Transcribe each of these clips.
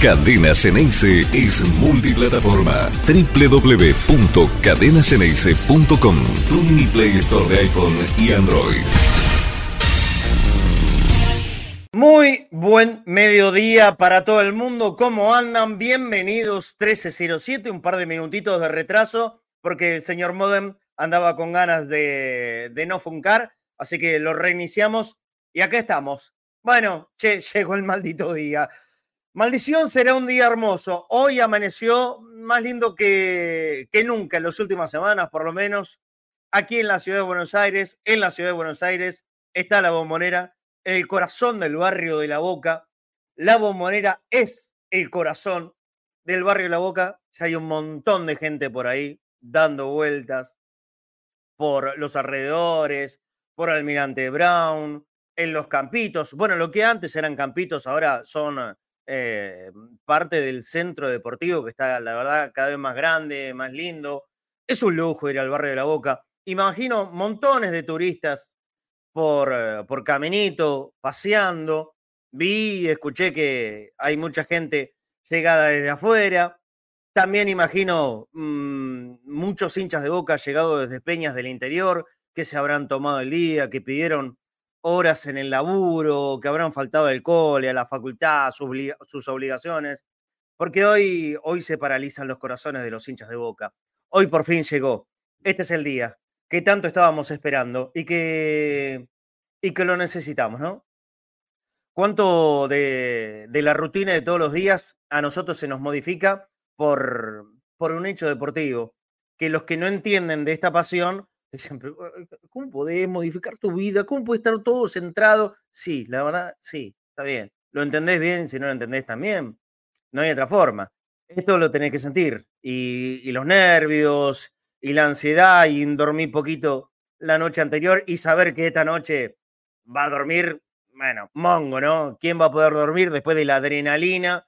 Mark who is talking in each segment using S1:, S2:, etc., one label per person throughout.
S1: Cadena Ceneice es multiplataforma. www.cadenaceneice.com Tu mini Play Store de iPhone y Android.
S2: Muy buen mediodía para todo el mundo. ¿Cómo andan? Bienvenidos 1307, un par de minutitos de retraso porque el señor Modem andaba con ganas de, de no funcar, así que lo reiniciamos y acá estamos. Bueno, che, llegó el maldito día. Maldición será un día hermoso. Hoy amaneció más lindo que, que nunca en las últimas semanas, por lo menos. Aquí en la ciudad de Buenos Aires, en la ciudad de Buenos Aires, está la bombonera, en el corazón del barrio de La Boca. La bombonera es el corazón del barrio de La Boca. Ya hay un montón de gente por ahí dando vueltas por los alrededores, por Almirante Brown, en los campitos. Bueno, lo que antes eran campitos, ahora son eh, parte del centro deportivo que está, la verdad, cada vez más grande, más lindo. Es un lujo ir al barrio de la Boca. Imagino montones de turistas por, eh, por Caminito, paseando. Vi y escuché que hay mucha gente llegada desde afuera. También imagino mmm, muchos hinchas de boca llegados desde Peñas del interior que se habrán tomado el día, que pidieron horas en el laburo, que habrán faltado el cole, a la facultad, sus, sus obligaciones, porque hoy, hoy se paralizan los corazones de los hinchas de Boca. Hoy por fin llegó. Este es el día que tanto estábamos esperando y que, y que lo necesitamos, ¿no? ¿Cuánto de, de, la rutina de todos los días a nosotros se nos modifica por, por un hecho deportivo? Que los que no entienden de esta pasión Siempre, ¿cómo podés modificar tu vida? ¿Cómo puede estar todo centrado? Sí, la verdad, sí, está bien. Lo entendés bien, si no lo entendés también. No hay otra forma. Esto lo tenés que sentir. Y, y los nervios, y la ansiedad, y dormir poquito la noche anterior, y saber que esta noche va a dormir, bueno, mongo, ¿no? ¿Quién va a poder dormir después de la adrenalina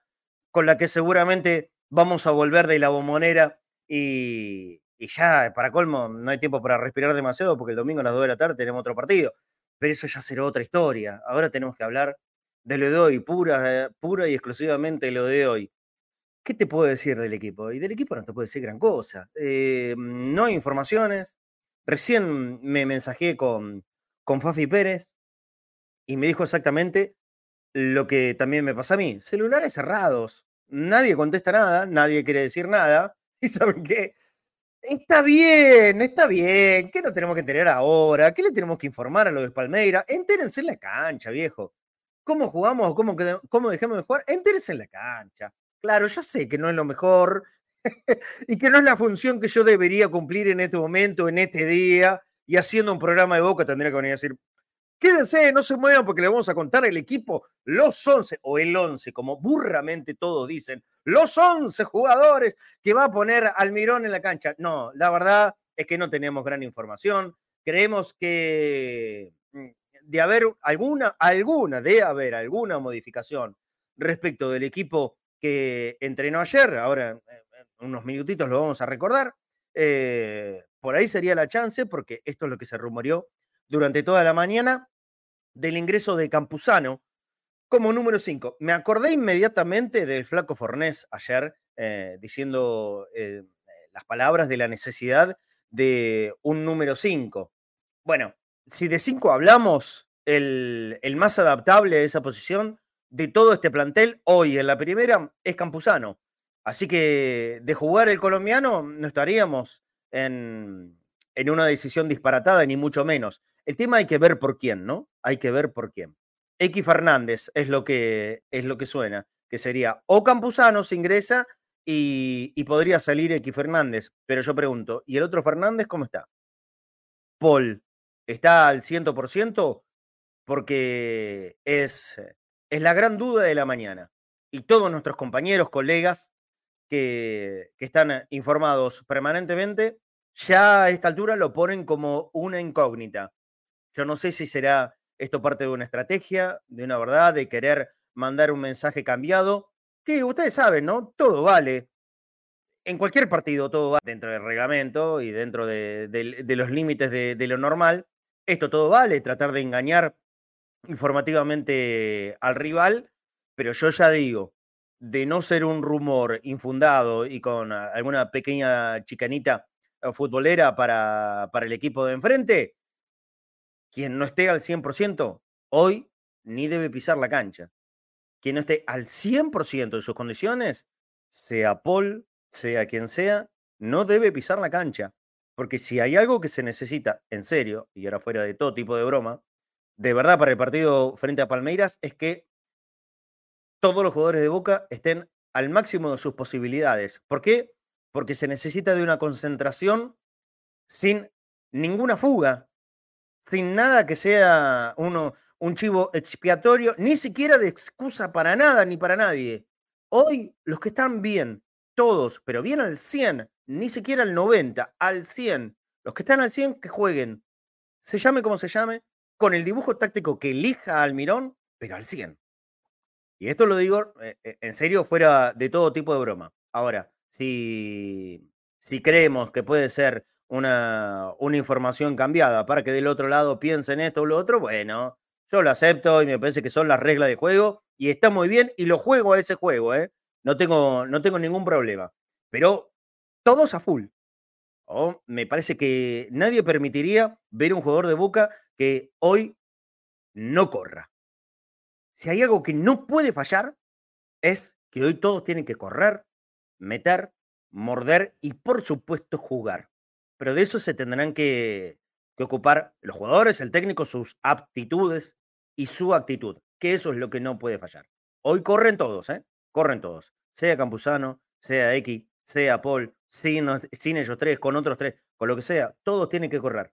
S2: con la que seguramente vamos a volver de la bombonera y, y ya, para colmo, no hay tiempo para respirar demasiado porque el domingo a las 2 de la tarde tenemos otro partido. Pero eso ya será otra historia. Ahora tenemos que hablar de lo de hoy, pura, pura y exclusivamente lo de hoy. ¿Qué te puedo decir del equipo? Y del equipo no te puedo decir gran cosa. Eh, no hay informaciones. Recién me mensajé con, con Fafi Pérez y me dijo exactamente lo que también me pasa a mí. Celulares cerrados. Nadie contesta nada, nadie quiere decir nada. ¿Y saben qué? Está bien, está bien. ¿Qué no tenemos que tener ahora? ¿Qué le tenemos que informar a los de Palmeira? Entérense en la cancha, viejo. ¿Cómo jugamos? ¿Cómo, cómo dejamos de jugar? Entérense en la cancha. Claro, ya sé que no es lo mejor y que no es la función que yo debería cumplir en este momento, en este día, y haciendo un programa de boca tendría que venir a decir, Quédense, no se muevan porque le vamos a contar el equipo, los 11 o el 11, como burramente todos dicen, los 11 jugadores que va a poner Almirón en la cancha. No, la verdad es que no tenemos gran información. Creemos que mm, de haber alguna, alguna, de haber alguna modificación respecto del equipo que entrenó ayer, ahora en unos minutitos lo vamos a recordar, eh, por ahí sería la chance, porque esto es lo que se rumoreó durante toda la mañana del ingreso de Campuzano como número 5. Me acordé inmediatamente del flaco Fornés ayer eh, diciendo eh, las palabras de la necesidad de un número 5. Bueno, si de 5 hablamos, el, más adaptable a esa posición de todo este plantel hoy en la primera es Campuzano. Así que de jugar el colombiano no estaríamos en una decisión disparatada, ni mucho menos. El tema hay que ver por quién, ¿no? Hay que ver por quién. X Fernández es lo que, es lo que suena, que sería o Campuzano se ingresa y, y podría salir X Fernández. Pero yo pregunto, ¿y el otro Fernández cómo está? Paul, ¿está al 100%? Porque es, es la gran duda de la mañana. Y todos nuestros compañeros, colegas que, que están informados permanentemente, ya a esta altura lo ponen como una incógnita. Yo no sé si será esto parte de una estrategia, de una verdad, de querer mandar un mensaje cambiado, que ustedes saben, ¿no? Todo vale. En cualquier partido todo va dentro del reglamento y dentro de, de, de los límites de, de lo normal. Esto todo vale, tratar de engañar informativamente al rival, pero yo ya digo, de no ser un rumor infundado y con alguna pequeña chicanita eh, futbolera para, para el equipo de enfrente, quien no esté al 100% hoy ni debe pisar la cancha. Quien no esté al 100% de sus condiciones, sea Paul, sea quien sea, no debe pisar la cancha. Porque si hay algo que se necesita en serio, y ahora fuera de todo tipo de broma, de verdad para el partido frente a Palmeiras, es que todos los jugadores de Boca estén al máximo de sus posibilidades. ¿Por qué? Porque se necesita de una concentración sin ninguna fuga, sin nada que sea uno, un chivo expiatorio, ni siquiera de excusa para nada ni para nadie. Hoy los que están bien, todos, pero bien al 100, ni siquiera al 90, al 100, los que están al 100 que jueguen, se llame como se llame, con el dibujo táctico que elija Almirón, pero al 100. Y esto lo digo eh, eh, en serio, fuera de todo tipo de broma. Ahora, si, si creemos que puede ser una, una información cambiada para que del otro lado piensen esto o lo otro, bueno, yo lo acepto y me parece que son las reglas de juego y está muy bien y lo juego a ese juego, ¿eh? No tengo, no tengo ningún problema. Pero todos a full. O me parece que nadie permitiría ver un jugador de Boca que hoy no corra si hay algo que no puede fallar, es que hoy todos tienen que correr, meter, morder y por supuesto jugar. Pero de eso se tendrán que, ocupar los jugadores, el técnico, sus aptitudes y su actitud, que eso es lo que no puede fallar. Hoy corren todos, ¿eh? Corren todos. Sea Campuzano, sea X, sea Paul, sin, ellos tres, con otros tres, con lo que sea, todos tienen que correr.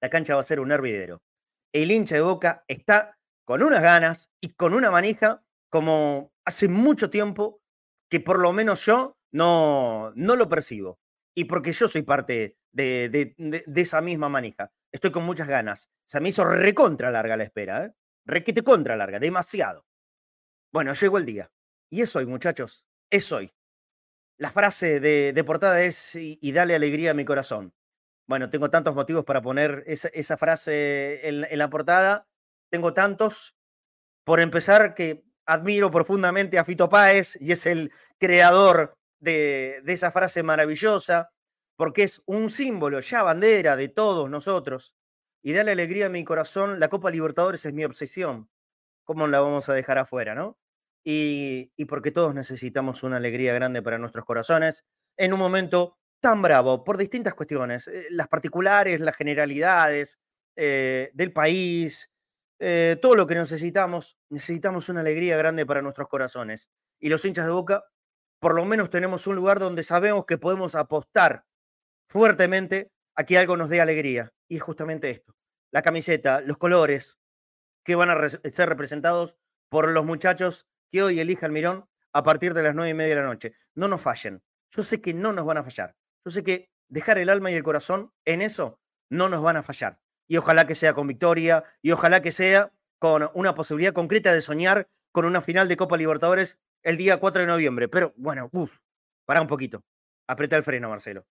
S2: La cancha va a ser un hervidero. El hincha de boca está con unas ganas y con una manija como hace mucho tiempo que por lo menos yo no, no lo percibo. Y porque yo soy parte de, esa misma manija. Estoy con muchas ganas. Se me hizo recontra larga la espera, ¿eh? Requete contra larga, demasiado. Bueno, llegó el día. Y es hoy, muchachos. Es hoy. La frase de, portada es y, dale alegría a mi corazón. Bueno, tengo tantos motivos para poner esa, frase en la portada tengo tantos. Por empezar, que admiro profundamente a Fito Páez y es el creador de, esa frase maravillosa, porque es un símbolo, ya bandera de todos nosotros. Y dale alegría a mi corazón, la Copa Libertadores es mi obsesión. ¿Cómo la vamos a dejar afuera, no? Y, y porque todos necesitamos una alegría grande para nuestros corazones en un momento tan bravo por distintas cuestiones, eh, las particulares, las generalidades eh, del país, eh, todo lo que necesitamos, necesitamos una alegría grande para nuestros corazones. Y los hinchas de Boca, por lo menos tenemos un lugar donde sabemos que podemos apostar fuertemente a que algo nos dé alegría. Y es justamente esto, la camiseta, los colores que van a ser representados por los muchachos que hoy elija el Mirón a partir de las nueve y media de la noche. No nos fallen. Yo sé que no nos van a fallar. Yo sé que dejar el alma y el corazón en eso no nos van a fallar y ojalá que sea con victoria y ojalá que sea con una posibilidad concreta de soñar con una final de Copa Libertadores el día 4 de noviembre. Pero bueno, uff, para un poquito. Apreta el freno, Marcelo.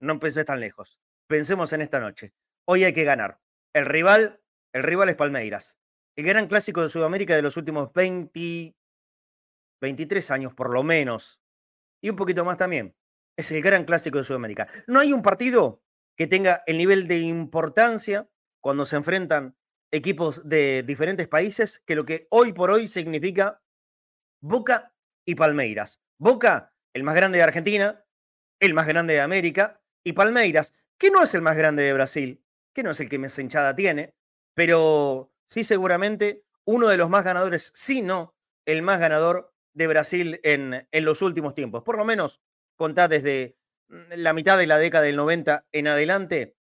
S2: No pensés tan lejos. Pensemos en esta noche. Hoy hay que ganar. El rival, el rival es Palmeiras. El gran clásico de Sudamérica de los últimos 20, 23 años por lo menos. Y un poquito más también. Es el gran clásico de Sudamérica. No hay un partido que tenga el nivel de importancia cuando se enfrentan equipos de diferentes países que lo que hoy por hoy significa Boca y Palmeiras. Boca, el más grande de Argentina, el más grande de América, y Palmeiras, que no es el más grande de Brasil, que no es el que más hinchada tiene, pero sí seguramente uno de los más ganadores, si no el más ganador de Brasil en, en los últimos tiempos. Por lo menos contá desde Mm, la mitad de la década del 90 en adelante,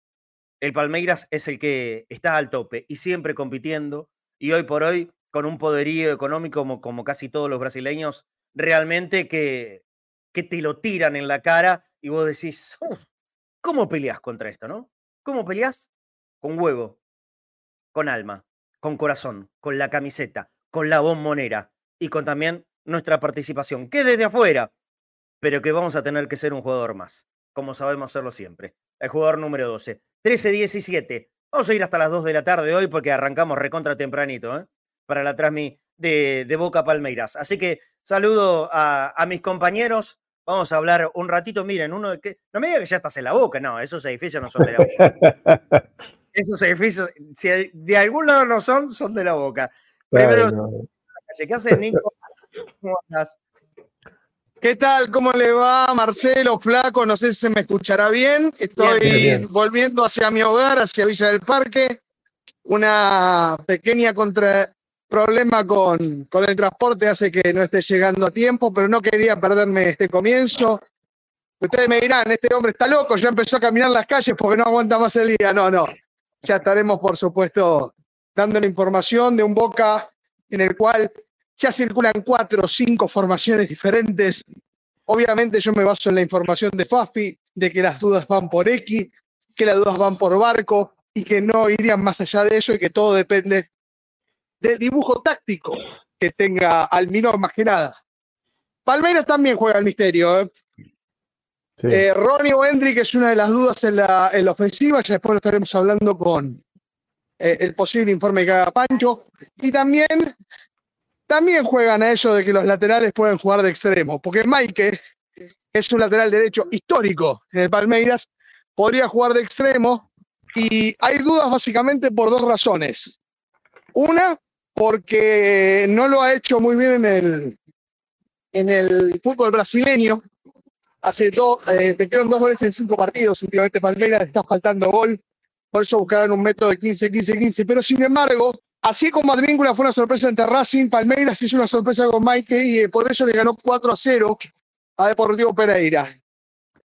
S2: el Palmeiras es el que está al tope y siempre compitiendo. Y hoy por hoy, con un poderío económico como, casi todos los brasileños, realmente que, te lo tiran en la cara y vos decís, ¿cómo peleas contra esto, no? ¿Cómo peleas? Con huevo, con alma, con corazón, con la camiseta, con la bombonera y con también nuestra participación, que desde afuera pero que vamos a tener que ser un jugador más, como sabemos hacerlo siempre. El jugador número 12. 13-17. Vamos a ir hasta las 2 de la tarde hoy porque arrancamos recontra tempranito, ¿eh? Para la transmi de, Boca Palmeiras. Así que saludo a, mis compañeros. Vamos a hablar un ratito. Miren, uno que. No me diga que ya estás en la boca, no, esos edificios no son de la boca. esos edificios, si de algún lado no son, son de la boca. Primero, ¿qué haces, Nico?
S3: ¿Cómo andas? ¿Qué tal? ¿Cómo le va, Marcelo, Flaco? No sé si se me escuchará bien. Estoy volviendo hacia mi hogar, hacia Villa del Parque. Una pequeña contra problema con, con el transporte hace que no esté llegando a tiempo, pero no quería perderme este comienzo. Ustedes me dirán, este hombre está loco, ya empezó a caminar las calles porque no aguanta más el día. No, no. Ya estaremos, por supuesto, dando la información de un Boca en el cual ya circulan cuatro o cinco formaciones diferentes. Obviamente yo me baso en la información de Fafi, de que las dudas van por X, que las dudas van por Barco y que no irían más allá de eso y que todo depende del dibujo táctico que tenga Almirón más que nada. Palmeiras también juega el misterio. ¿eh? Eh, Ronnie o Hendrick es una de las dudas en la, en la ofensiva, ya después lo estaremos hablando con eh, el posible informe que haga Pancho. Y también también juegan a eso de que los laterales pueden jugar de extremo, porque Mike es un lateral derecho histórico en el Palmeiras, podría jugar de extremo y hay dudas básicamente por dos razones. Una, porque no lo ha hecho muy bien en el, en el fútbol brasileño. Hace dos, eh, dos goles en cinco partidos. Últimamente Palmeiras está faltando gol. Por eso buscarán un método de 15-15-15. Pero sin embargo, Así como Advíncula fue una sorpresa ante Racing, Palmeiras hizo una sorpresa con Mike y por eso le ganó 4 a 0 a Deportivo Pereira.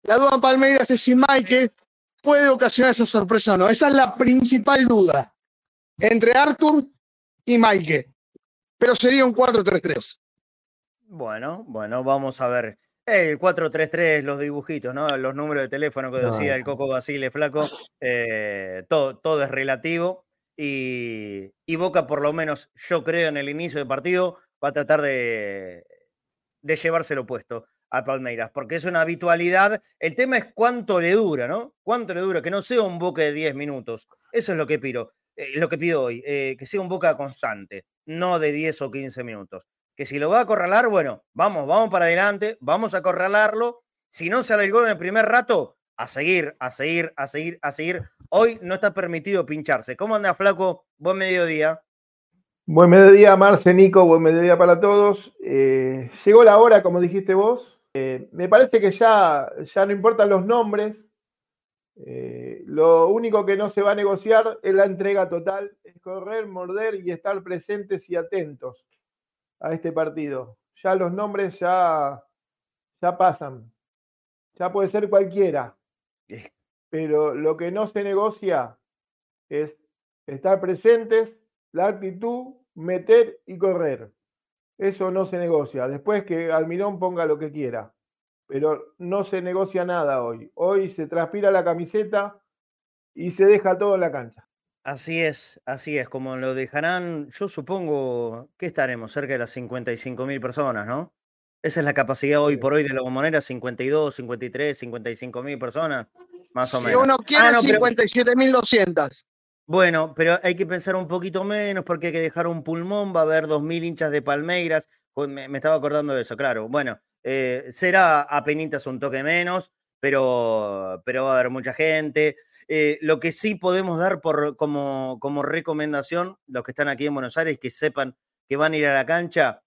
S3: La duda en Palmeiras es si Mike puede ocasionar esa sorpresa o no. Esa es la principal duda entre Arthur y Mike. Pero sería un 4-3-3.
S2: Bueno, bueno, vamos a ver. El 433, los dibujitos, ¿no? Los números de teléfono que decía el Coco Basile Flaco, eh, todo, todo es relativo y, Boca, por lo menos yo creo en el inicio del partido, va a tratar de, de llevárselo puesto a Palmeiras, porque es una habitualidad. El tema es cuánto le dura, ¿no? ¿Cuánto le dura? Que no sea un Boca de 10 minutos. Eso es lo que pido, eh, lo que pido hoy, eh, que sea un Boca constante, no de 10 o 15 minutos. Que si lo va a acorralar, bueno, vamos, vamos para adelante, vamos a acorralarlo. Si no sale el gol en el primer rato, a seguir, a seguir, a seguir, a seguir. Hoy no está permitido pincharse. ¿Cómo anda, Flaco? Buen mediodía.
S4: Buen mediodía, Marce, Nico, buen mediodía para todos. Eh, llegó la hora, como dijiste vos. Me parece que ya, ya no importan los nombres. Eh, lo único que no se va a negociar es la entrega total, es correr, morder y estar presentes y atentos a este partido. Ya los nombres ya, ya pasan. Ya puede ser cualquiera. Pero lo que no se negocia es estar presentes, la actitud, meter y correr. Eso no se negocia. Después que Almirón ponga lo que quiera. Pero no se negocia nada hoy. Hoy se transpira la camiseta y se deja todo en la cancha.
S2: Así es, así es. Como lo dejarán, yo supongo que estaremos cerca de las 55 mil personas, ¿no? Esa es la capacidad hoy por hoy de la bombonera, 52, 53, 55 mil personas, más o menos.
S3: Si uno quiere, ah, 57.200.
S2: Bueno, pero hay que pensar un poquito menos porque hay que dejar un pulmón, va a haber 2.000 hinchas de Palmeiras. Me, estaba acordando de eso, claro. Bueno, eh, será a penitas un toque menos, pero, pero va a haber mucha gente. Eh, lo que sí podemos dar por, como, como recomendación, los que están aquí en Buenos Aires, que sepan que van a ir a la cancha,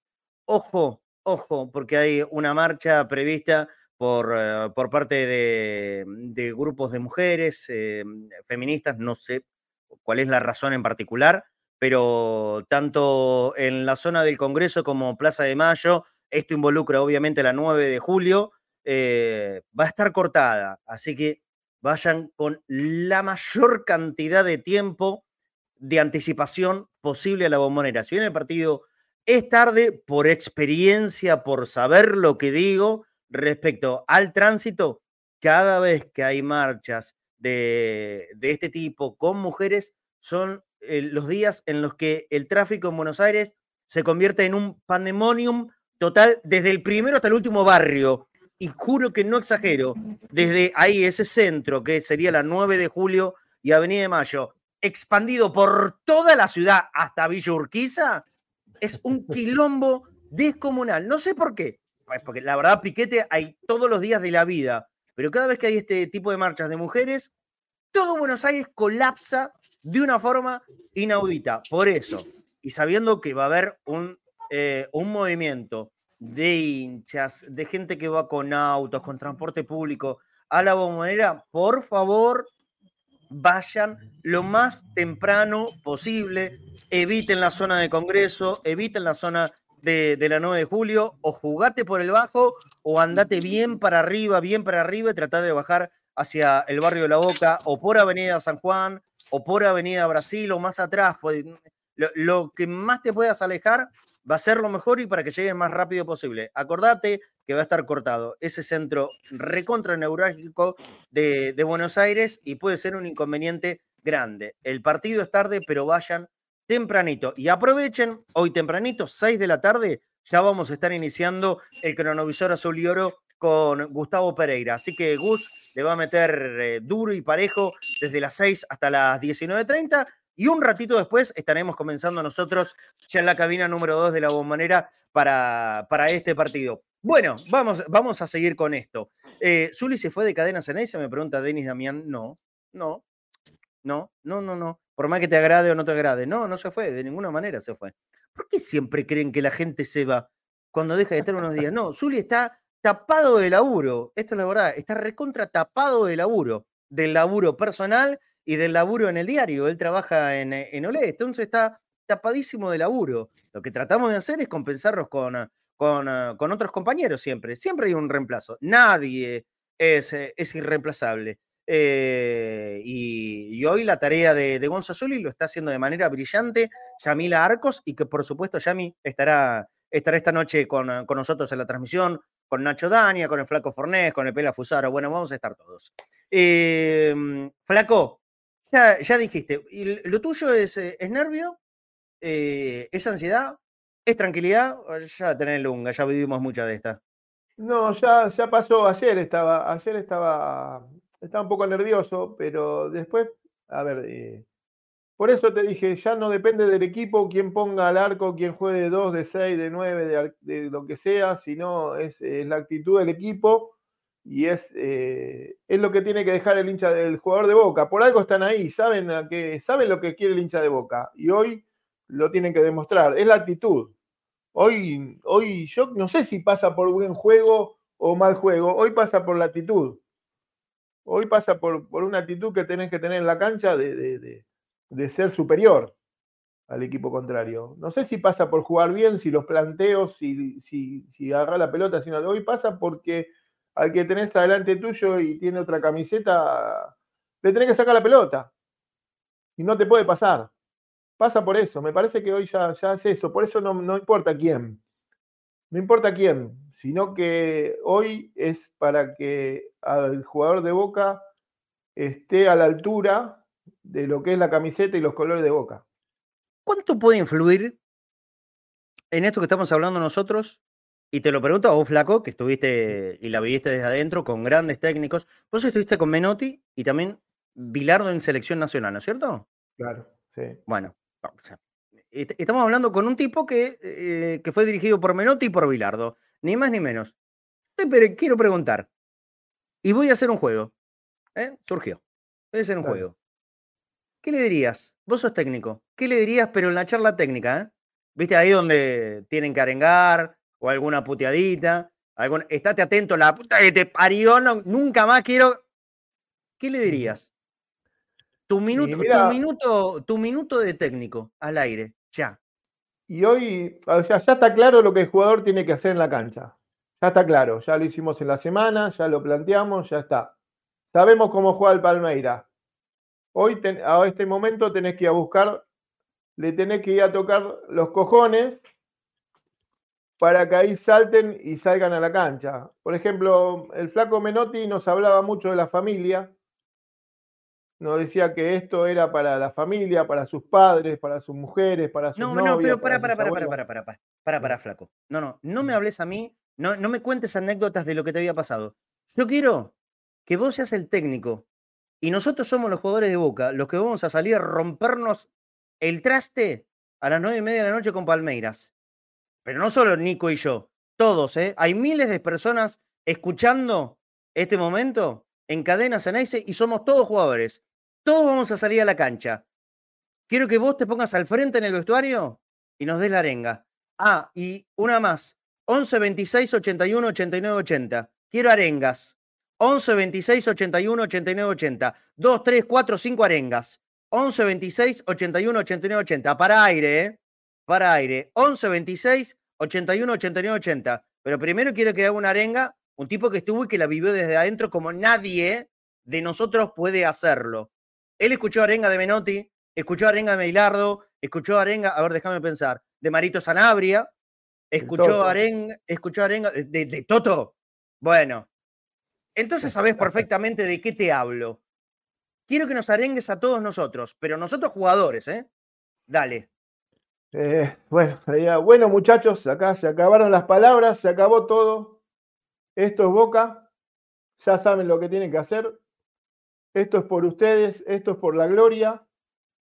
S2: ojo, ojo, porque hay una marcha prevista por, eh, por parte de, grupos de mujeres eh, feministas, no sé cuál es la razón en particular, pero tanto en la zona del Congreso como Plaza de Mayo, esto involucra obviamente la 9 de julio, eh, va a estar cortada, así que vayan con la mayor cantidad de tiempo de anticipación posible a la bombonera. Si viene el partido es tarde por experiencia, por saber lo que digo respecto al tránsito. Cada vez que hay marchas de, este tipo con mujeres, son eh, los días en los que el tráfico en Buenos Aires se convierte en un pandemonium total desde el primero hasta el último barrio. Y juro que no exagero, desde ahí ese centro, que sería la 9 de julio y Avenida de Mayo, expandido por toda la ciudad hasta Villa Urquiza, Es un quilombo descomunal. No sé por qué. Pues porque la verdad, piquete hay todos los días de la vida. Pero cada vez que hay este tipo de marchas de mujeres, todo Buenos Aires colapsa de una forma inaudita. Por eso, y sabiendo que va a haber un, eh, un movimiento de hinchas, de gente que va con autos, con transporte público a la bombonera, por favor, vayan lo más temprano posible, eviten la zona de Congreso, eviten la zona de, la 9 de julio, o jugate por el bajo o andate bien para arriba, bien para arriba y tratá de bajar hacia el barrio de La Boca, o por Avenida San Juan, o por Avenida Brasil, o más atrás. Pues, lo, que más te puedas alejar va a ser lo mejor y para que llegues más rápido posible. Acordate que va a estar cortado ese centro recontra neurálgico de, de Buenos Aires y puede ser un inconveniente grande. El partido es tarde, pero vayan tempranito y aprovechen, hoy tempranito, 6 de la tarde, ya vamos a estar iniciando el cronovisor azul y oro con Gustavo Pereira. Así que Gus le va a meter eh, duro y parejo desde las 6 hasta las 19.30 y un ratito después estaremos comenzando nosotros ya en la cabina número 2 de la bombonera para, para este partido. Bueno, vamos, vamos a seguir con esto. Eh, ¿Zuli se fue de cadena Se Me pregunta Denis Damián. No, no, no, no, no, no. Por más que te agrade o no te agrade. No, no se fue, de ninguna manera se fue. ¿Por qué siempre creen que la gente se va cuando deja de estar unos días? No, Zuli está tapado de laburo. Esto es la verdad, está recontra tapado de laburo. Del laburo personal y del laburo en el diario. Él trabaja en, en Olé, entonces está tapadísimo de laburo. Lo que tratamos de hacer es compensarlos con, con, con otros compañeros siempre. Siempre hay un reemplazo. Nadie es, es irreemplazable. Eh, y, hoy la tarea de, de Gonzalo lo está haciendo de manera brillante Yamila Arcos y que por supuesto Yami estará, estará esta noche con, con nosotros en la transmisión, con Nacho Dania, con el Flaco Fornés, con el Pela Fusaro. Bueno, vamos a estar todos. Eh, Flaco, ya, dijiste, ¿lo tuyo es, eh, nervio? Eh, ¿Es ansiedad? ¿Es tranquilidad? Ya tenés lunga, ya vivimos muchas de estas.
S4: No, ya, ya pasó. Ayer estaba, ayer estaba, estaba un poco nervioso, pero después, a ver, eh, por eso te dije, ya no depende del equipo quién ponga al arco, quién juegue de 2, de 6, de 9, de, lo que sea, sino es la actitud del equipo y es, eh, es lo que tiene que dejar el hincha del jugador de Boca. Por algo están ahí, saben, que, saben lo que quiere el hincha de Boca y hoy lo tienen que demostrar. Es la actitud. Hoy, hoy yo no sé si pasa por buen juego o mal juego, hoy pasa por la actitud. Hoy pasa por, una actitud que tenés que tener en la cancha de, ser superior al equipo contrario. No sé si pasa por jugar bien, si los planteos, si, si, si agarra la pelota, sino hoy pasa porque al que tenés adelante tuyo y tiene otra camiseta, le tenés que sacar la pelota. Y no te puede pasar. Pasa por eso. Me parece que hoy ya, ya es eso. Por eso no, no importa quién. No importa quién. Sino que hoy es para que el jugador de Boca esté a la altura de lo que es la camiseta y los colores de Boca.
S2: ¿Cuánto puede influir en esto que estamos hablando nosotros y te lo pregunto a vos, Flaco, que estuviste y la viviste desde adentro con grandes técnicos. Vos estuviste con Menotti y también Bilardo en selección nacional, ¿no es cierto?
S4: Claro, sí.
S2: Bueno, estamos hablando con un tipo que, eh, que fue dirigido por Menotti y por Bilardo, ni más ni menos. Pero quiero preguntar, y voy a hacer un juego. ¿eh? Surgió. Voy a hacer un juego. ¿Qué le dirías? Vos sos técnico. ¿Qué le dirías, pero en la charla técnica? ¿eh? ¿Viste ahí donde tienen que arengar? O alguna puteadita. Algún, estate atento, la puta que te parió, nunca más quiero. ¿Qué le dirías? Tu minuto, tu minuto, tu minuto de técnico al aire, ya.
S4: Y hoy, o sea, ya está claro lo que el jugador tiene que hacer en la cancha. Ya está claro, ya lo hicimos en la semana, ya lo planteamos, ya está. Sabemos cómo juega el Palmeira. Hoy, a este momento, tenés que ir a buscar, le tenés que ir a tocar los cojones para que ahí salten y salgan a la cancha. Por ejemplo, el flaco Menotti nos hablaba mucho de la familia, nos decía que esto era para la familia, para sus padres, para sus mujeres, para sus
S2: no.
S4: No, no,
S2: pero para para para, para, para, para, para, para, para, flaco. No, no, no me hables a mí, no, no me cuentes anécdotas de lo que te había pasado. Yo quiero que vos seas el técnico y nosotros somos los jugadores de Boca, los que vamos a salir a rompernos el traste a las nueve y media de la noche con Palmeiras. Pero no solo Nico y yo, todos, ¿eh? Hay miles de personas escuchando este momento en cadenas en y somos todos jugadores. Todos vamos a salir a la cancha. Quiero que vos te pongas al frente en el vestuario y nos des la arenga. Ah, y una más. 11 26 81 89 80. Quiero arengas. 11 26 81 89 80. 2, 3, 4, 5 arengas. 11 26 81 89 80. Para aire, ¿eh? Para aire. 11 26 81 89 80. Pero primero quiero que haga una arenga, un tipo que estuvo y que la vivió desde adentro como nadie de nosotros puede hacerlo. Él escuchó arenga de Menotti, escuchó arenga de Meilardo, escuchó arenga, a ver, déjame pensar, de Marito Sanabria, escuchó arenga, escuchó arenga de, de Toto. Bueno, entonces sabes perfectamente de qué te hablo. Quiero que nos arengues a todos nosotros, pero nosotros jugadores, ¿eh? Dale.
S4: Eh, bueno, bueno, muchachos, acá se acabaron las palabras, se acabó todo. Esto es Boca. Ya saben lo que tienen que hacer. Esto es por ustedes, esto es por la gloria.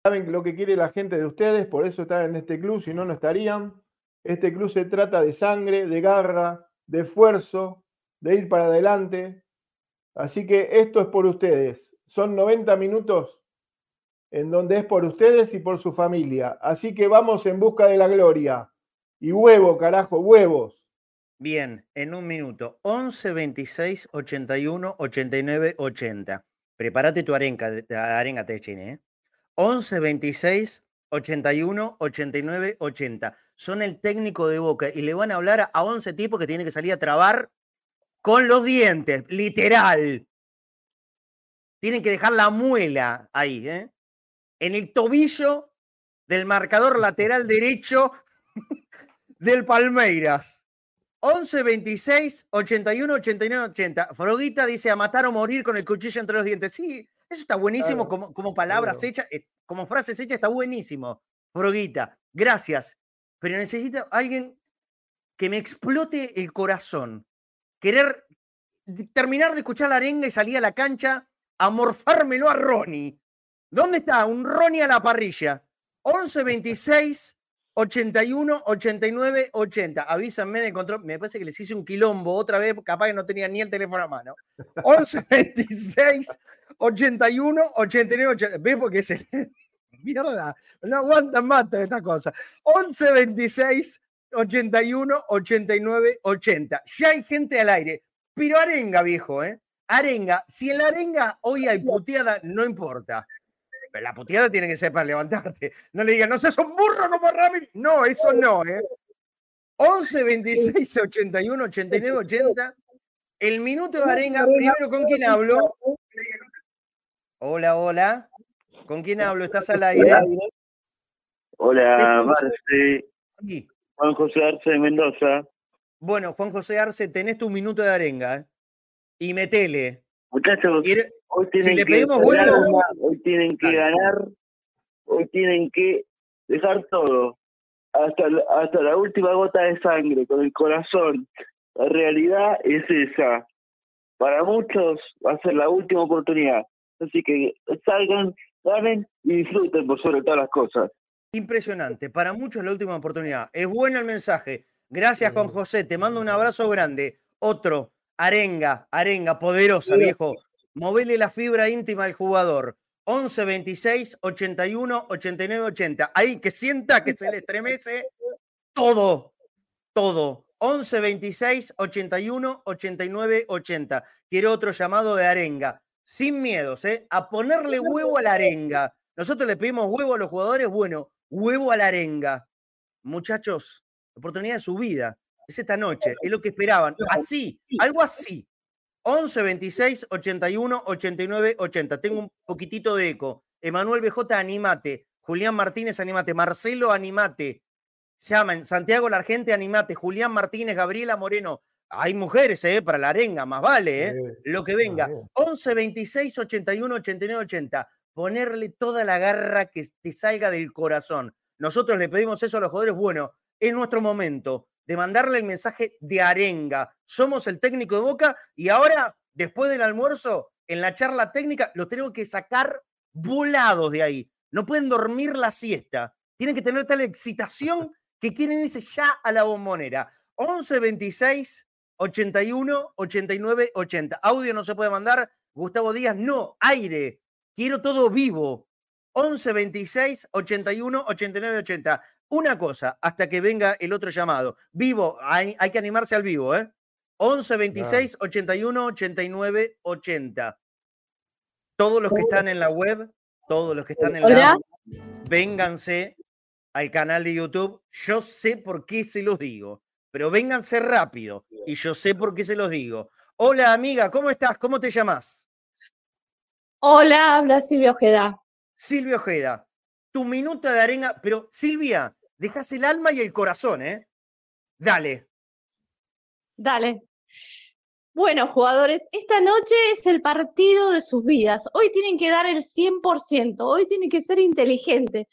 S4: Saben lo que quiere la gente de ustedes, por eso están en este club, si no, no estarían. Este club se trata de sangre, de garra, de esfuerzo, de ir para adelante. Así que esto es por ustedes son 90 minutos en donde es por ustedes y por su familia. Así que vamos en busca de la gloria. Y huevo, carajo, huevos.
S2: Bien, en un minuto. 11 26 81 89 80. Prepárate tu arenga, arenga Techine, ¿eh? 11 26 81 89 80. Son el técnico de Boca y le van a hablar a 11 tipos que tienen que salir a trabar con los dientes, literal. Tienen que dejar la muela ahí, ¿eh? En el tobillo del marcador lateral derecho del Palmeiras. 11 26 81 89 80. Froguita dice a matar o morir con el cuchillo entre los dientes. Sí, eso está buenísimo como, como, palabras hechas, eh, como frases hechas, está buenísimo. Froguita, gracias. Pero necesito alguien que me explote el corazón. Querer terminar de escuchar la arenga y salir a la cancha a morfármelo a Ronnie. ¿Dónde está? Un Ronnie a la parrilla. 11 26 81 89 80. Avísenme en el control. Me parece que les hice un quilombo otra vez, capaz que no tenía ni el teléfono a mano. 11 26 81 89 80. ¿Ves? Porque es el... Mierda, no aguantan más toda esta cosa. 11 26 81 89 80. Ya hay gente al aire. Pero arenga, viejo, ¿eh? arenga. Si en la arenga hoy hay puteada, no importa. Pero la puteada tiene que ser para levantarte. No le digan, no seas un burro como Ramírez. No, eso no, ¿eh? 11, 26, 81, 89, 80. El minuto de arenga, primero, ¿con quién hablo? Hola, hola. ¿Con quién hablo? ¿Estás al aire?
S5: Hola, Marce. Juan José Arce de Mendoza.
S2: Bueno, Juan José Arce, tenés tu minuto de arenga. ¿eh? y metele.
S5: Muchachos, hoy tienen que ganar, hoy tienen que ganar, hoy tienen que dejar todo, hasta, hasta la última gota de sangre, con el corazón. La realidad es esa. Para muchos va a ser la última oportunidad. Así que salgan, ganen y disfruten por sobre todas las cosas.
S2: Impresionante. Para muchos es la última oportunidad. Es bueno el mensaje. Gracias, Juan José. Te mando un abrazo grande. Otro. Arenga, arenga, poderosa, viejo. Movele la fibra íntima del jugador. 11 26 81 89 80. Ahí que sienta que se le estremece todo, todo. 11 26 81 89 80. Quiero otro llamado de arenga. Sin miedos, ¿eh? A ponerle huevo a la arenga. Nosotros le pedimos huevo a los jugadores. Bueno, huevo a la arenga. Muchachos, oportunidad de su vida es esta noche, es lo que esperaban. Así, algo así. 11 26 81 89 80. Tengo un poquitito de eco. Emanuel BJ, animate. Julián Martínez, animate. Marcelo, animate. Llaman. Santiago Largente, animate. Julián Martínez, Gabriela Moreno. Hay mujeres, ¿eh? Para la arenga, más vale, ¿eh? Lo que venga. 11 26 81 89 80. Ponerle toda la garra que te salga del corazón. Nosotros le pedimos eso a los jugadores. Bueno, es nuestro momento de mandarle el mensaje de arenga. Somos el técnico de Boca y ahora, después del almuerzo, en la charla técnica, los tenemos que sacar volados de ahí. No pueden dormir la siesta. Tienen que tener tal excitación que quieren irse ya a la bombonera. 11 26 81 89 80. Audio no se puede mandar. Gustavo Díaz, no, aire. Quiero todo vivo. 11 26 81 89 80. Una cosa, hasta que venga el otro llamado. Vivo, hay, que animarse al vivo, ¿eh? 11 26 81 89 80. Todos los que están en la web, todos los que están en la vénganse al canal de YouTube. Yo sé por qué se los digo, pero vénganse rápido y yo sé por qué se los digo. Hola amiga, ¿cómo estás? ¿Cómo te llamas?
S6: Hola, habla Silvia Ojeda.
S2: Silvia Ojeda, tu minuto de arena, pero Silvia, dejas el alma y el corazón, ¿eh? Dale.
S6: Dale. Bueno, jugadores, esta noche es el partido de sus vidas. Hoy tienen que dar el 100%, hoy tienen que ser inteligentes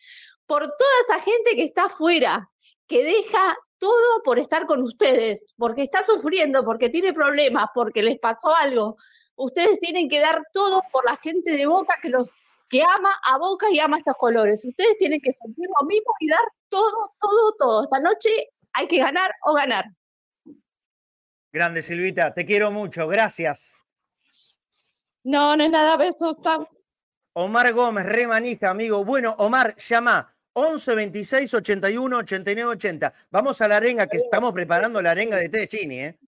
S6: por toda esa gente que está afuera, que deja todo por estar con ustedes, porque está sufriendo, porque tiene problemas, porque les pasó algo. Ustedes tienen que dar todo por la gente de Boca que los que ama a Boca y ama estos colores. Ustedes tienen que sentir lo mismo y dar todo, todo, todo. Esta noche hay que ganar o ganar.
S2: Grande Silvita, te quiero mucho, gracias.
S6: No, no es nada, besos.
S2: Omar Gómez, remanija, amigo. Bueno, Omar, llama 11 26 81 89 80. Vamos a la arenga, que estamos preparando la arenga de té de Chini, ¿eh?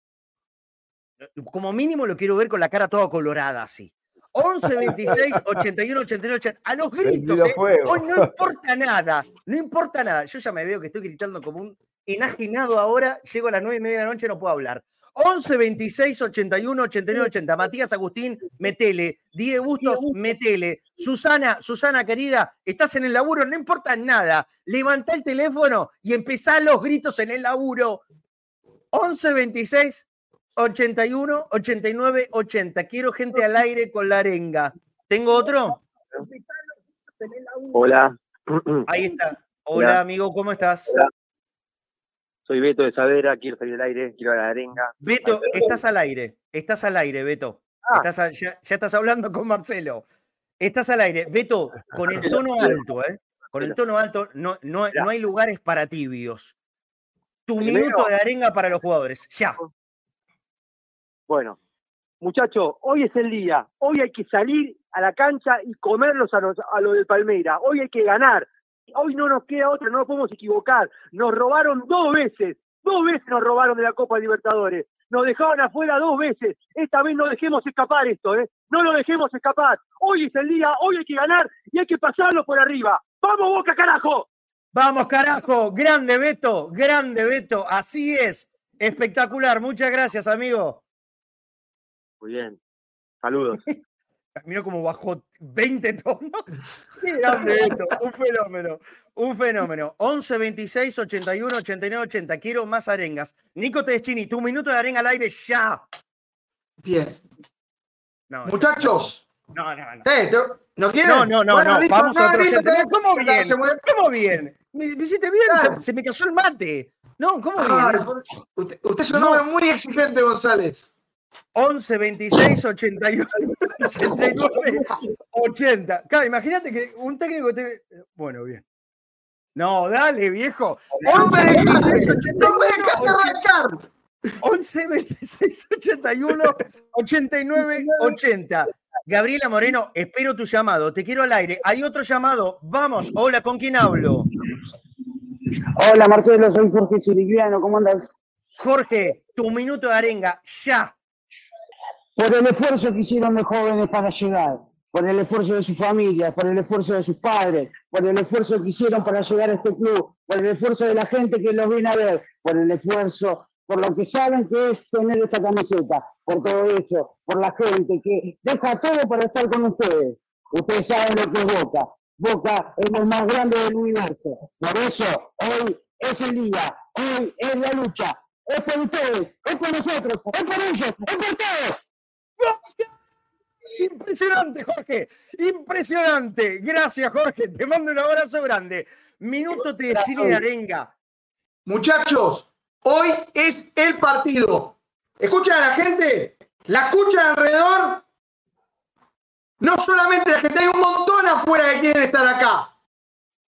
S2: Como mínimo lo quiero ver con la cara toda colorada así. 11 26 81 89 80. A los gritos, ¿eh? Hoy no importa nada, no importa nada. Yo ya me veo que estoy gritando como un enajenado ahora. Llego a las 9 y media de la noche, no puedo hablar. 11 26 81 89 80. Matías Agustín, metele. Diego Bustos, metele. Susana, Susana querida, estás en el laburo, no importa nada. Levanta el teléfono y empezá los gritos en el laburo. 11 26 81 89 80. Quiero gente al aire con la arenga. ¿Tengo otro?
S7: Hola.
S2: Ahí está. Hola, amigo, ¿cómo estás?
S7: Soy Beto de Savera, quiero salir al aire, quiero a la arenga.
S2: Beto, estás al aire, estás al aire, Beto. Ah. ya, estás hablando con Marcelo. Estás al aire. Beto, con el tono alto, ¿eh? Con el tono alto, no, no, no hay lugares para tibios. Tu minuto de arenga para los jugadores, ya.
S7: Bueno, muchachos, hoy es el día. Hoy hay que salir a la cancha y comerlos a los, a los de Palmeira. Hoy hay que ganar. Hoy no nos queda otra, no nos podemos equivocar. Nos robaron dos veces, dos veces nos robaron de la Copa Libertadores. Nos dejaron afuera dos veces. Esta vez no dejemos escapar esto, ¿eh? No lo dejemos escapar. Hoy es el día, hoy hay que ganar y hay que pasarlo por arriba. ¡Vamos, Boca, carajo!
S2: Vamos, carajo. Grande Beto, grande Beto. Así es. Espectacular. Muchas gracias, amigo.
S7: Muy bien. Saludos.
S2: Mira cómo bajó 20 tonos. Qué grande esto. Un fenómeno. Un fenómeno. 11, 26, 81, 89, 80. Quiero más arengas. Nico Teschini, tu minuto de arenga al aire ya.
S3: Bien. Muchachos.
S2: No, no,
S3: no. Eh, ¿No quieren?
S2: No, no, no, no. Vamos a otro ¿Cómo bien? ¿Cómo bien? ¿Me, hiciste bien? Se, me cayó el mate. No, ¿cómo bien?
S3: Usted, usted es un hombre muy exigente, González.
S2: 11, 26, 81, 89, 80. Claro, imagínate que un técnico te. Bueno, bien. No, dale, viejo. 11, 26, 81. 11, 26, 81, 89, 80. Gabriela Moreno, espero tu llamado. Te quiero al aire. Hay otro llamado. Vamos. Hola, ¿con quién hablo?
S8: Hola, Marcelo. Soy Jorge Sirigliano. ¿Cómo andas?
S2: Jorge, tu minuto de arenga. Ya
S8: por el esfuerzo que hicieron de jóvenes para llegar, por el esfuerzo de sus familias, por el esfuerzo de sus padres, por el esfuerzo que hicieron para llegar a este club, por el esfuerzo de la gente que los viene a ver, por el esfuerzo, por lo que saben que es tener esta camiseta, por todo eso, por la gente que deja todo para estar con ustedes. Ustedes saben lo que es Boca. Boca es el más grande del universo. Por eso, hoy es el día, hoy es la lucha. Es por ustedes, es por nosotros, es por ellos, es por todos.
S2: Impresionante, Jorge. Impresionante. Gracias, Jorge. Te mando un abrazo grande. Minuto de Chile de Arenga.
S3: Muchachos, hoy es el partido. ¿Escuchan a la gente? ¿La escuchan alrededor? No solamente la gente, hay un montón afuera que quieren estar acá.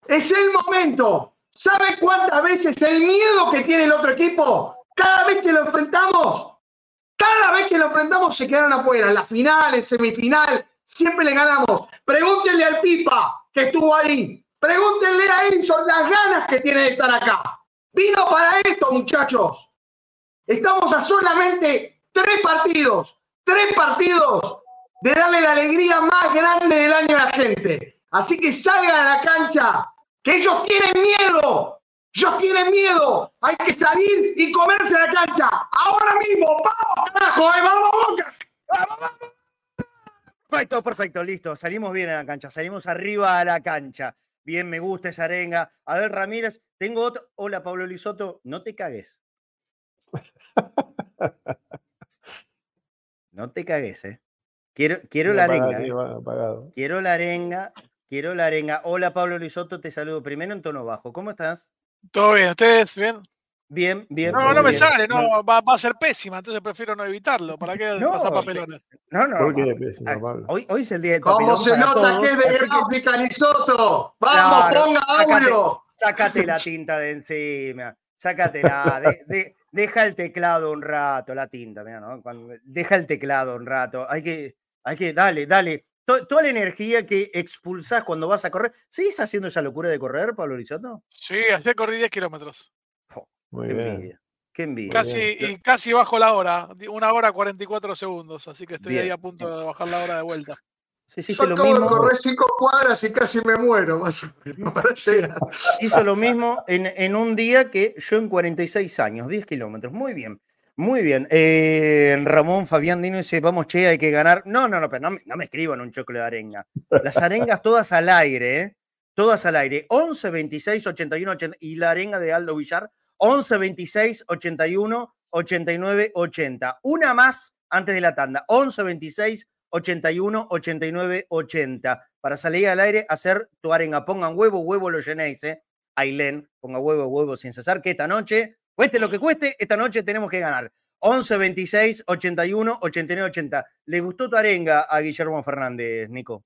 S3: Es el momento. ¿Sabe cuántas veces el miedo que tiene el otro equipo? Cada vez que lo enfrentamos, cada vez que lo enfrentamos se quedaron afuera. En la final, en semifinal, siempre le ganamos. Pregúntenle al Pipa que estuvo ahí. Pregúntenle a Enzo las ganas que tiene de estar acá. Vino para esto, muchachos. Estamos a solamente tres partidos, tres partidos de darle la alegría más grande del año a la gente. Así que salgan a la cancha, que ellos tienen miedo. Ellos tienen miedo. Hay que salir y comerse la cancha. Ahora mismo. ¡Vamos, carajo! ¡Vamos, Boca! ¡Vamos,
S2: Perfecto, perfecto, listo. Salimos bien a la cancha, salimos arriba a la cancha. Bien, me gusta esa arenga. A ver, Ramírez, tengo otro. Hola, Pablo Lisoto, no te cagues. No te cagues, ¿eh? Quiero, quiero la arenga. ¿eh? Quiero la arenga. Quiero la arenga. Hola, Pablo Lisoto, te saludo primero en tono bajo. ¿Cómo estás?
S9: Todo bien, ¿ustedes bien?
S2: Bien, bien.
S9: No, no me sale, no, va, a ser pésima, entonces prefiero no evitarlo. ¿Para qué pasar papelones?
S2: No, no. ¿Por qué
S4: pésima, Pablo?
S2: Hoy, hoy es el día del papelón.
S3: ¿Cómo se nota que es de gráfica, Lisoto? ¡Vamos, ponga audio!
S2: Sácate la tinta de encima. Sácatela. De, deja el teclado un rato, la tinta, mira, ¿no? deja el teclado un rato. Hay que, hay que, dale, dale. Toda la energía que expulsás cuando vas a correr. ¿Seguís haciendo esa locura de correr, Pablo Lisoto?
S9: Sí, ayer corrí 10 kilómetros.
S4: Muy qué bien. Envidia.
S2: Qué envidia.
S9: Casi, y casi bajo la hora, una hora 44 segundos, así que estoy ahí a punto de bajar la hora de vuelta.
S3: Sí, sí, Yo lo acabo mismo. de correr cinco cuadras y casi me muero, más o menos, para llegar.
S2: Hizo lo mismo en, en, un día que yo en 46 años, 10 kilómetros. Muy bien, muy bien. Eh, Ramón Fabián Dino dice, vamos, che, hay que ganar. No, no, no, pero no, no me escriban un chocolate de arenga. Las arengas todas al aire, ¿eh? Todas al aire. 11, 26, 81, 80. Y la arenga de Aldo Villar, 11, 26, 81, 89, 80. Una más antes de la tanda. 11, 26, 81 89 80. Para salir al aire, hacer tu arenga. Pongan huevo, huevo lo llenéis, ¿eh? Ailén, ponga huevo, huevo sin cesar, que esta noche, cueste lo que cueste, esta noche tenemos que ganar. 11 26 81 89 80. ¿Le gustó tu arenga a Guillermo Fernández, Nico?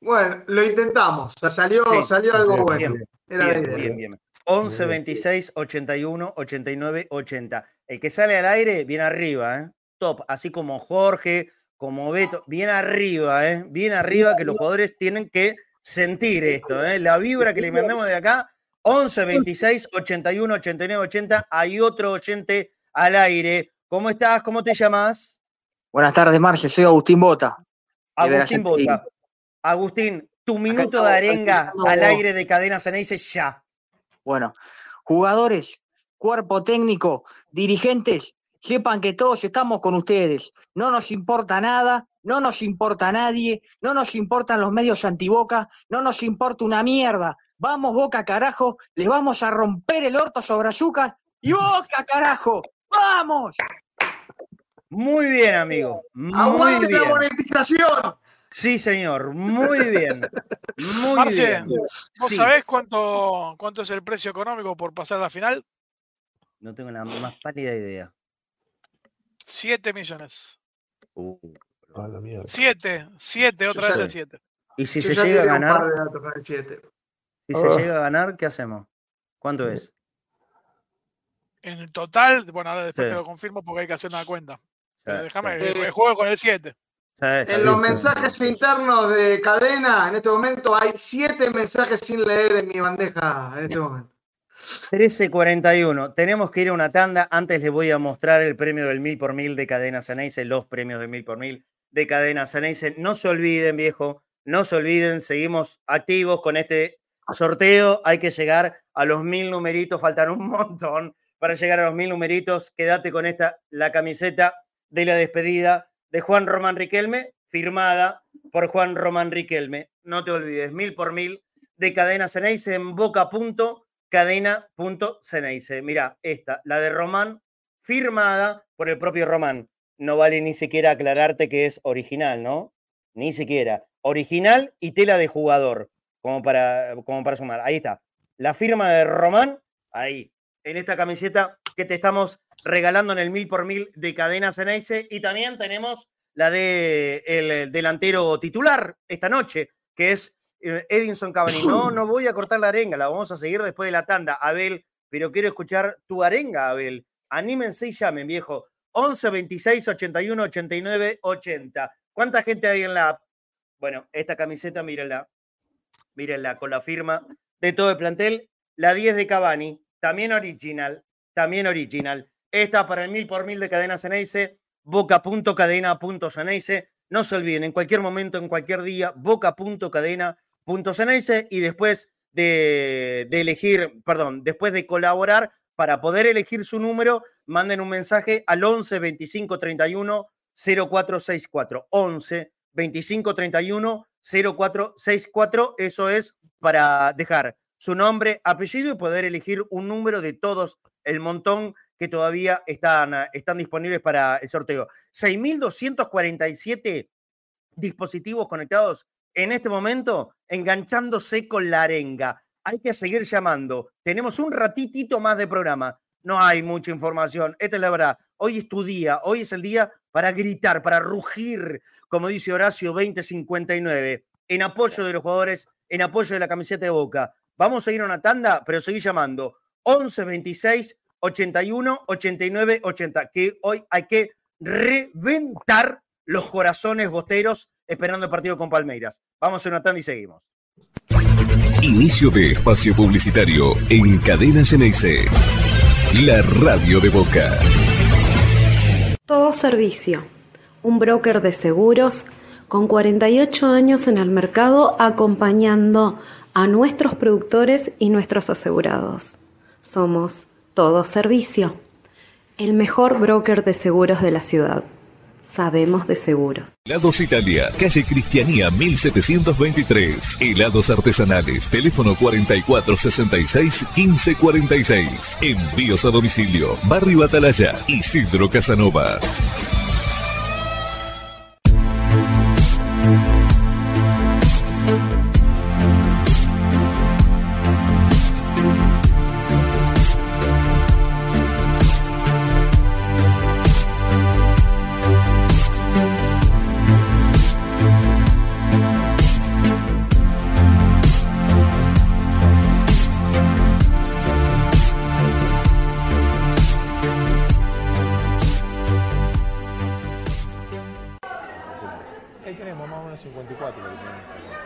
S3: Bueno, lo intentamos. salió, salió algo bueno.
S2: Bien, bien, bien, 11 26 81 89 80. El que sale al aire, viene arriba, ¿eh? Top. Así como Jorge, como Beto, bien arriba, ¿eh? bien arriba, que los jugadores tienen que sentir esto, ¿eh? la vibra que le mandamos de acá, 11, 26, 81, 89, 80, hay otro oyente al aire. ¿Cómo estás? ¿Cómo te llamas?
S10: Buenas tardes, Marce, soy Agustín Bota.
S2: Agustín Bota. Agustín, tu minuto de arenga al aire de Cadena dice ya.
S10: Bueno, jugadores, cuerpo técnico, dirigentes, sepan que todos estamos con ustedes. No nos importa nada, no nos importa nadie, no nos importan los medios antiboca, no nos importa una mierda. Vamos, Boca, carajo, les vamos a romper el orto sobre azúcar y Boca, carajo, vamos.
S2: Muy bien, amigo. Muy
S3: Aguante
S2: bien.
S3: la monetización.
S2: Sí, señor, muy bien. Muy bien.
S9: ¿vos sabés cuánto, cuánto es el precio económico por pasar a la final?
S2: No tengo la más pálida idea.
S9: 7 millones.
S2: Uh,
S4: a la mierda.
S9: 7, 7, otra vez el 7.
S2: Y si se llega a ganar. Si se
S4: Oh.
S2: llega a ganar, ¿qué hacemos? ¿Cuánto es?
S9: En el total, bueno, ahora después
S2: Sí.
S9: te lo confirmo porque hay que hacer una cuenta.
S2: Sí,
S9: déjame,
S2: sí.
S9: eh, juego con el 7.
S2: Sí, está
S3: En los mensajes internos de cadena, en este momento hay siete mensajes sin leer en mi bandeja en este momento.
S2: 13.41. Tenemos que ir a una tanda. Antes les voy a mostrar el premio del mil por mil de Cadena Ceneice, los premios del mil por mil de Cadena Ceneice. No se olviden, viejo, no se olviden, seguimos activos con este sorteo. Hay que llegar a los mil numeritos, faltan un montón para llegar a los mil numeritos. Quédate con esta, la camiseta de la despedida de Juan Román Riquelme, firmada por Juan Román Riquelme. No te olvides, mil por mil de Cadena Ceneice en boca punto cadena.ceneice. Mira, esta, la de Román, firmada por el propio Román. No vale ni siquiera aclararte que es original, ¿no? Ni siquiera. Original y tela de jugador, como para, como para sumar. Ahí está. La firma de Román, ahí, en esta camiseta que te estamos regalando en el mil por mil de Cadena Ceneice. Y también tenemos la de el delantero titular esta noche, que es eh, Edinson Cavani, no, no voy a cortar la arenga, la vamos a seguir después de la tanda. Abel, pero quiero escuchar tu arenga, Abel. Anímense y llamen, viejo. 11 26 81 89 80. ¿Cuánta gente hay en la app? Bueno, esta camiseta, mírenla. Mírenla con la firma de todo el plantel. La 10 de Cavani, también original, también original. Esta para el mil por mil de cadena Ceneice, boca.cadena.ceneice. No se olviden, en cualquier momento, en cualquier día, boca.cadena.ceneice y después de, de elegir, perdón, después de colaborar, para poder elegir su número, manden un mensaje al 11 25 31 0464. 11 25 31 0464. Eso es para dejar su nombre, apellido y poder elegir un número de todos el montón que todavía están, están disponibles para el sorteo. 6.247 dispositivos conectados en este momento enganchándose con la arenga hay que seguir llamando. Tenemos un ratitito más de programa. No hay mucha información. Esta es la verdad. Hoy es tu día. Hoy es el día para gritar, para rugir, como dice Horacio 2059, en apoyo de los jugadores, en apoyo de la camiseta de Boca. Vamos a ir a una tanda, pero seguí llamando. 11 26 81 89 80. Que hoy hay que reventar los corazones bosteros esperando el partido con Palmeiras. Vamos a una tanda y seguimos.
S1: Inicio de espacio publicitario en Cadena Geneise. La radio de Boca.
S11: Todo servicio. Un broker de seguros con 48 años en el mercado acompañando a nuestros productores y nuestros asegurados. Somos Todo Servicio, el mejor broker de seguros de la ciudad. Sabemos de seguros.
S1: Helados Italia, calle Cristianía 1723. Helados artesanales, teléfono 4466-1546. Envíos a domicilio, Barrio Atalaya, Isidro Casanova.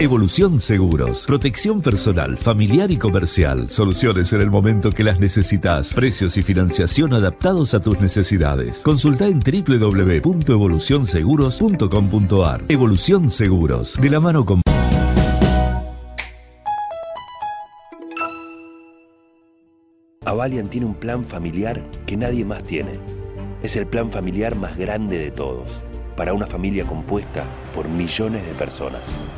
S1: Evolución Seguros. Protección personal, familiar y comercial. Soluciones en el momento que las necesitas. Precios y financiación adaptados a tus necesidades. Consulta en www.evolucionseguros.com.ar. Evolución Seguros. De la mano con...
S12: Avalian tiene un plan familiar que nadie más tiene. Es el plan familiar más grande de todos, para una familia compuesta por millones de personas.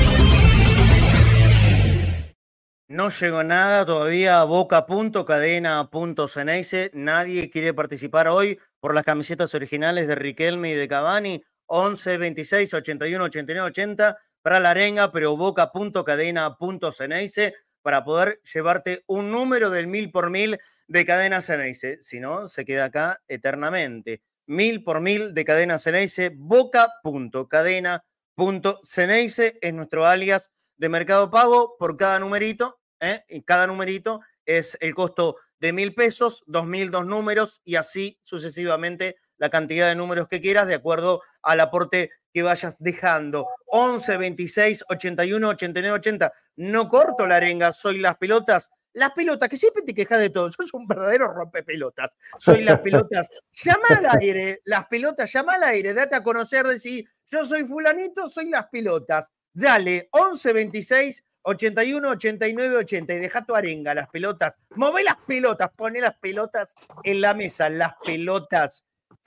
S2: No llegó nada todavía a boca.cadena.ceneice. Nadie quiere participar hoy por las camisetas originales de Riquelme y de Cavani. 11, 26, 81, 89, 80 para la arenga, pero boca.cadena.ceneice para poder llevarte un número del mil por mil de cadena Ceneice. Si no, se queda acá eternamente. Mil por mil de cadena Ceneice, boca.cadena.ceneice es nuestro alias de Mercado Pago por cada numerito ¿eh? cada numerito es el costo de mil pesos, dos mil, dos números y así sucesivamente la cantidad de números que quieras de acuerdo al aporte que vayas dejando. 11, 26, 81, 89, 80. No corto la arenga, soy las pelotas. Las pelotas, que siempre te quejas de todo. Sos un verdadero rompepelotas. Soy las pelotas. llama al aire, las pelotas, llama al aire, date a conocer, decir, yo soy fulanito, soy las pelotas. Dale, 11, 26, 81, 89, 80 y deja tu arenga, las pelotas. Move las pelotas, pone las pelotas en la mesa, las pelotas.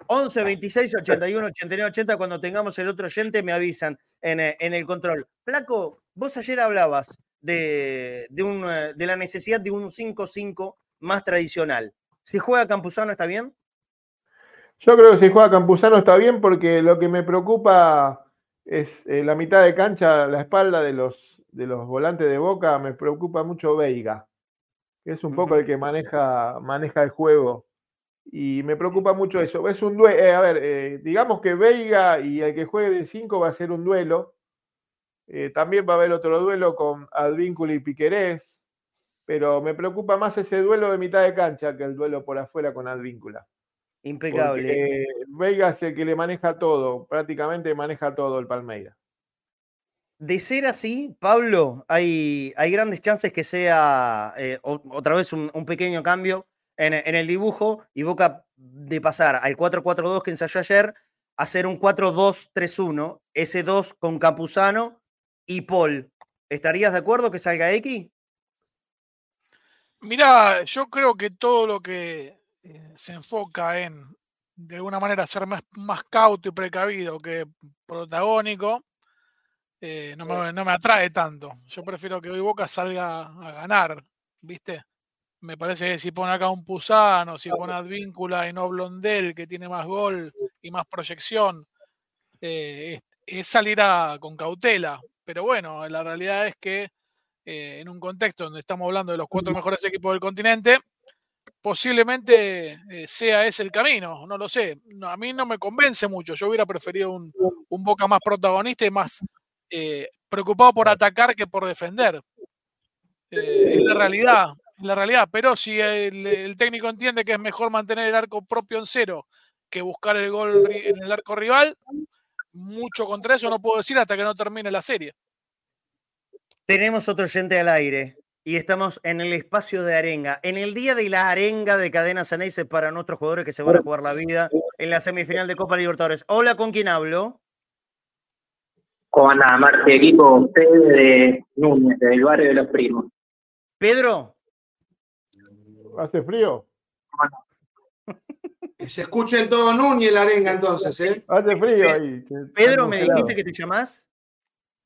S2: 11, 26, 81, 89, 80. Cuando tengamos el otro oyente, me avisan en, eh, en el control. Flaco, vos ayer hablabas de, de, un, eh, de la necesidad de un 5-5 más tradicional. Si juega Campuzano, ¿está bien?
S4: Yo creo que si juega Campuzano está bien porque lo que me preocupa es eh, la mitad de cancha, la espalda de los de los volantes de Boca me preocupa mucho Veiga, que es un poco el que maneja, maneja el juego. Y me preocupa mucho eso. Es un duelo, eh, a ver, eh, digamos que Veiga y el que juegue de 5 va a ser un duelo. Eh, también va a haber otro duelo con Advíncula y Piquerés, pero me preocupa más ese duelo de mitad de cancha que el duelo por afuera con Advíncula.
S2: Impecable.
S4: Veiga es el que le maneja todo, prácticamente maneja todo el Palmeiras
S2: de ser así, Pablo, hay, hay grandes chances que sea eh, otra vez un, pequeño cambio en, el dibujo y Boca de pasar al 4-4-2 que ensayó ayer a hacer un 4-2-3-1, ese 2 con Campuzano y Paul. ¿Estarías de acuerdo que salga X?
S9: Mira, yo creo que todo lo que eh, se enfoca en, de alguna manera, ser más, más cauto y precavido que protagónico, eh, no, me, atrae tanto. Yo prefiero que hoy Boca salga a ganar, ¿viste? Me parece que si pone acá un Pusano, si pone Advíncula y no Blondel, que tiene más gol y más proyección, eh, es, salir con cautela. Pero bueno, la realidad es que eh, en un contexto donde estamos hablando de los cuatro mejores equipos del continente, posiblemente sea ese el camino, no lo sé. a mí no me convence mucho. Yo hubiera preferido un, un Boca más protagonista y más eh, preocupado por atacar que por defender. Eh, es la realidad, la realidad. Pero si el, técnico entiende que es mejor mantener el arco propio en cero que buscar el gol en el arco rival, mucho contra eso no puedo decir hasta que no termine la serie.
S2: Tenemos otro oyente al aire y estamos en el espacio de arenga. En el día de la arenga de Cadena Ceneice para nuestros jugadores que se van a jugar la vida en la semifinal de Copa Libertadores. Hola, ¿con quién hablo?
S13: ¿Cómo anda, Marte? Equipo, Pedro de Núñez, del barrio de los primos.
S2: Pedro.
S4: ¿Hace frío?
S3: se escucha en todo Núñez la arenga entonces, ¿eh?
S4: Hace frío ahí.
S2: Pedro, ¿me dijiste que te llamás?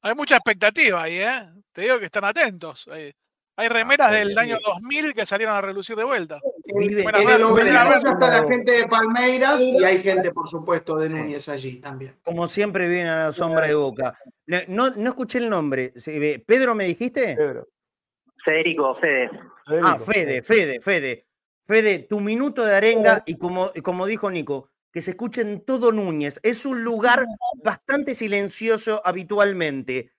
S9: Hay mucha expectativa ahí, ¿eh? Te digo que están atentos. Hay ah, remeras del año 2000 que salieron a relucir de vuelta.
S3: En el está la gente de Palmeiras y hay gente, por supuesto, de Núñez allí también.
S2: Como siempre viene a la sombra de boca. No, no escuché el nombre. ¿Pedro me dijiste?
S13: Federico, Fede.
S2: Ah, Fede, Fede, Fede. Fede, tu minuto de arenga y como, como dijo Nico, que se escuche en todo Núñez. Es un lugar bastante silencioso habitualmente.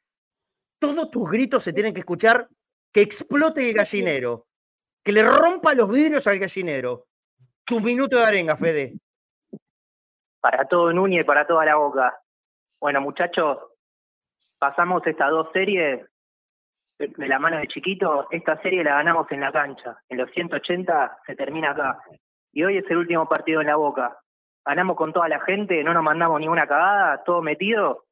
S2: Todos tus gritos se tienen que escuchar, que explote el gallinero que le rompa los vidrios al gallinero. Tu minuto de arenga, Fede.
S13: Para todo Núñez, para toda la boca. Bueno, muchachos, pasamos estas dos series de la mano de chiquito. Esta serie la ganamos en la cancha. En los 180 se termina acá. Y hoy es el último partido en la boca. Ganamos con toda la gente, no nos mandamos ni una cagada, todo metido.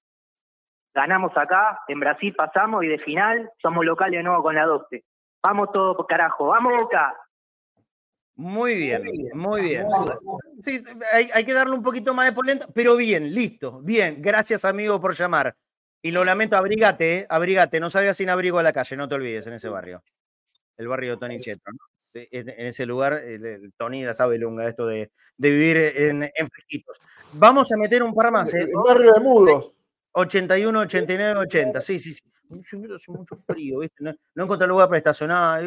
S13: Ganamos acá, en Brasil pasamos y de final somos locales de nuevo con la 12. Vamos todo por carajo, vamos Boca.
S2: Muy bien, muy bien. Sí, hay, que darle un poquito más de polenta, pero bien, listo, bien. Gracias, amigo, por llamar. Y lo lamento, abrígate, eh, abrígate, no salgas sin abrigo a la calle, no te olvides, en ese barrio. El barrio de Tony Cheto, ¿no? En ese lugar, Tony la sabe lunga, esto de, vivir en, en fresquitos. Vamos a meter un par más.
S4: ¿eh? El barrio de mudos.
S2: 81, 89, 80. Sí, sí, sí. Hace mucho frío, ¿viste? No, no encontré lugar para estacionar.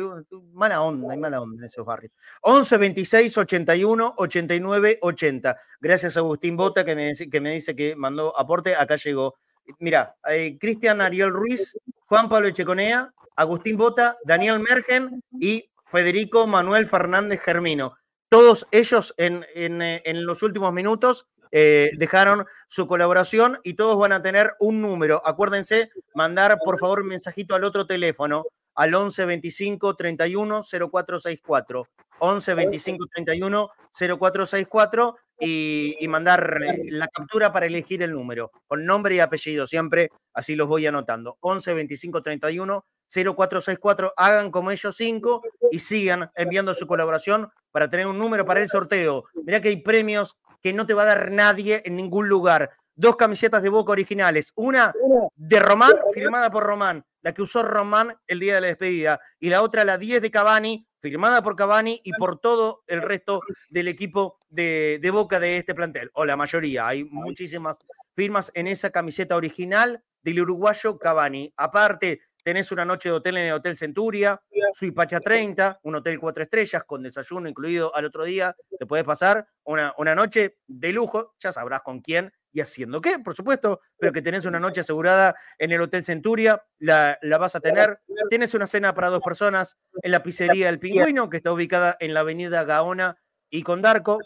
S2: Mala onda, hay mala onda en esos barrios. 11, 26, 81, 89, 80. Gracias a Agustín Bota que me, que me dice que mandó aporte. Acá llegó. Mira, eh, Cristian Ariel Ruiz, Juan Pablo Echeconea, Agustín Bota, Daniel Mergen y Federico Manuel Fernández Germino. Todos ellos en, en, eh, en los últimos minutos eh, dejaron su colaboración y todos van a tener un número. Acuérdense, mandar por favor un mensajito al otro teléfono, al 11 25 31 0464. 11 25 31 0464 y, y mandar la captura para elegir el número, con nombre y apellido siempre, así los voy anotando. 11 25 31 0464, hagan como ellos cinco y sigan enviando su colaboración para tener un número para el sorteo. Mirá que hay premios que no te va a dar nadie en ningún lugar. Dos camisetas de Boca originales. Una de Román, firmada por Román, la que usó Román el día de la despedida. Y la otra, la 10 de Cavani, firmada por Cavani y por todo el resto del equipo de, de Boca de este plantel. O la mayoría. Hay muchísimas firmas en esa camiseta original del uruguayo Cavani. Aparte, tenés una noche de hotel en el Hotel Centuria, Suipacha 30, un hotel cuatro estrellas con desayuno incluido al otro día. Te puedes pasar una, una noche de lujo, ya sabrás con quién y haciendo qué, por supuesto, pero que tenés una noche asegurada en el Hotel Centuria, la, la vas a tener. Tienes una cena para dos personas en la pizzería del Pingüino, que está ubicada en la avenida Gaona y Condarco.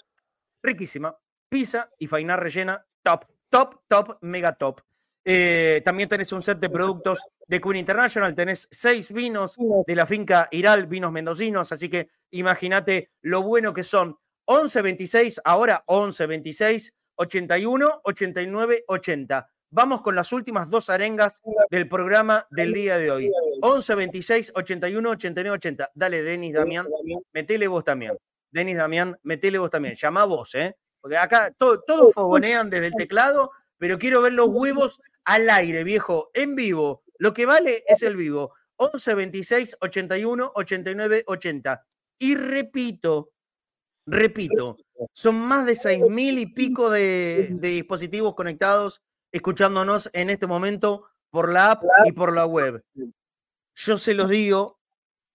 S2: Riquísima. Pizza y fainá rellena, top, top, top, mega top. Eh, también tenés un set de productos de Queen International, tenés seis vinos de la finca Iral, vinos mendocinos, así que imagínate lo bueno que son. 11.26, ahora 11.26, 81, 89, 80. Vamos con las últimas dos arengas del programa del día de hoy. 11, 26, 81, 89, 80. Dale, Denis, Damián, metele vos también. Denis, Damián, metele vos también. Llama vos, ¿eh? Porque acá todos fogonean desde el teclado, pero quiero ver los huevos al aire, viejo, en vivo. Lo que vale es el vivo. 11 26 81 89 80. Y repito, repito, son más de seis mil y pico de, dispositivos conectados escuchándonos en este momento por la app y por la web. Yo se los digo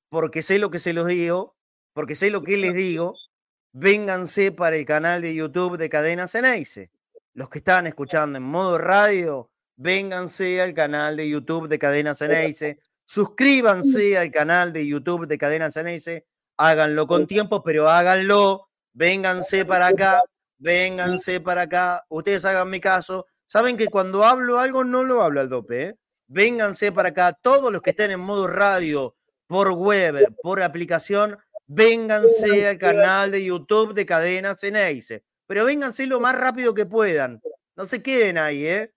S2: porque sé lo que se los digo, porque sé lo que les digo. Vénganse para el canal de YouTube de Cadena Ceneice. Los que están escuchando en modo radio, vénganse al canal de YouTube de Cadena Ceneice, suscríbanse al canal de YouTube de Cadena Ceneice, háganlo con tiempo, pero háganlo, vénganse para acá, vénganse para acá, ustedes hagan mi caso, saben que cuando hablo algo no lo hablo al dope, ¿eh? vénganse para acá, todos los que estén en modo radio, por web, por aplicación, vénganse al canal de YouTube de Cadena Ceneice, pero vénganse lo más rápido que puedan, no se queden ahí, ¿eh?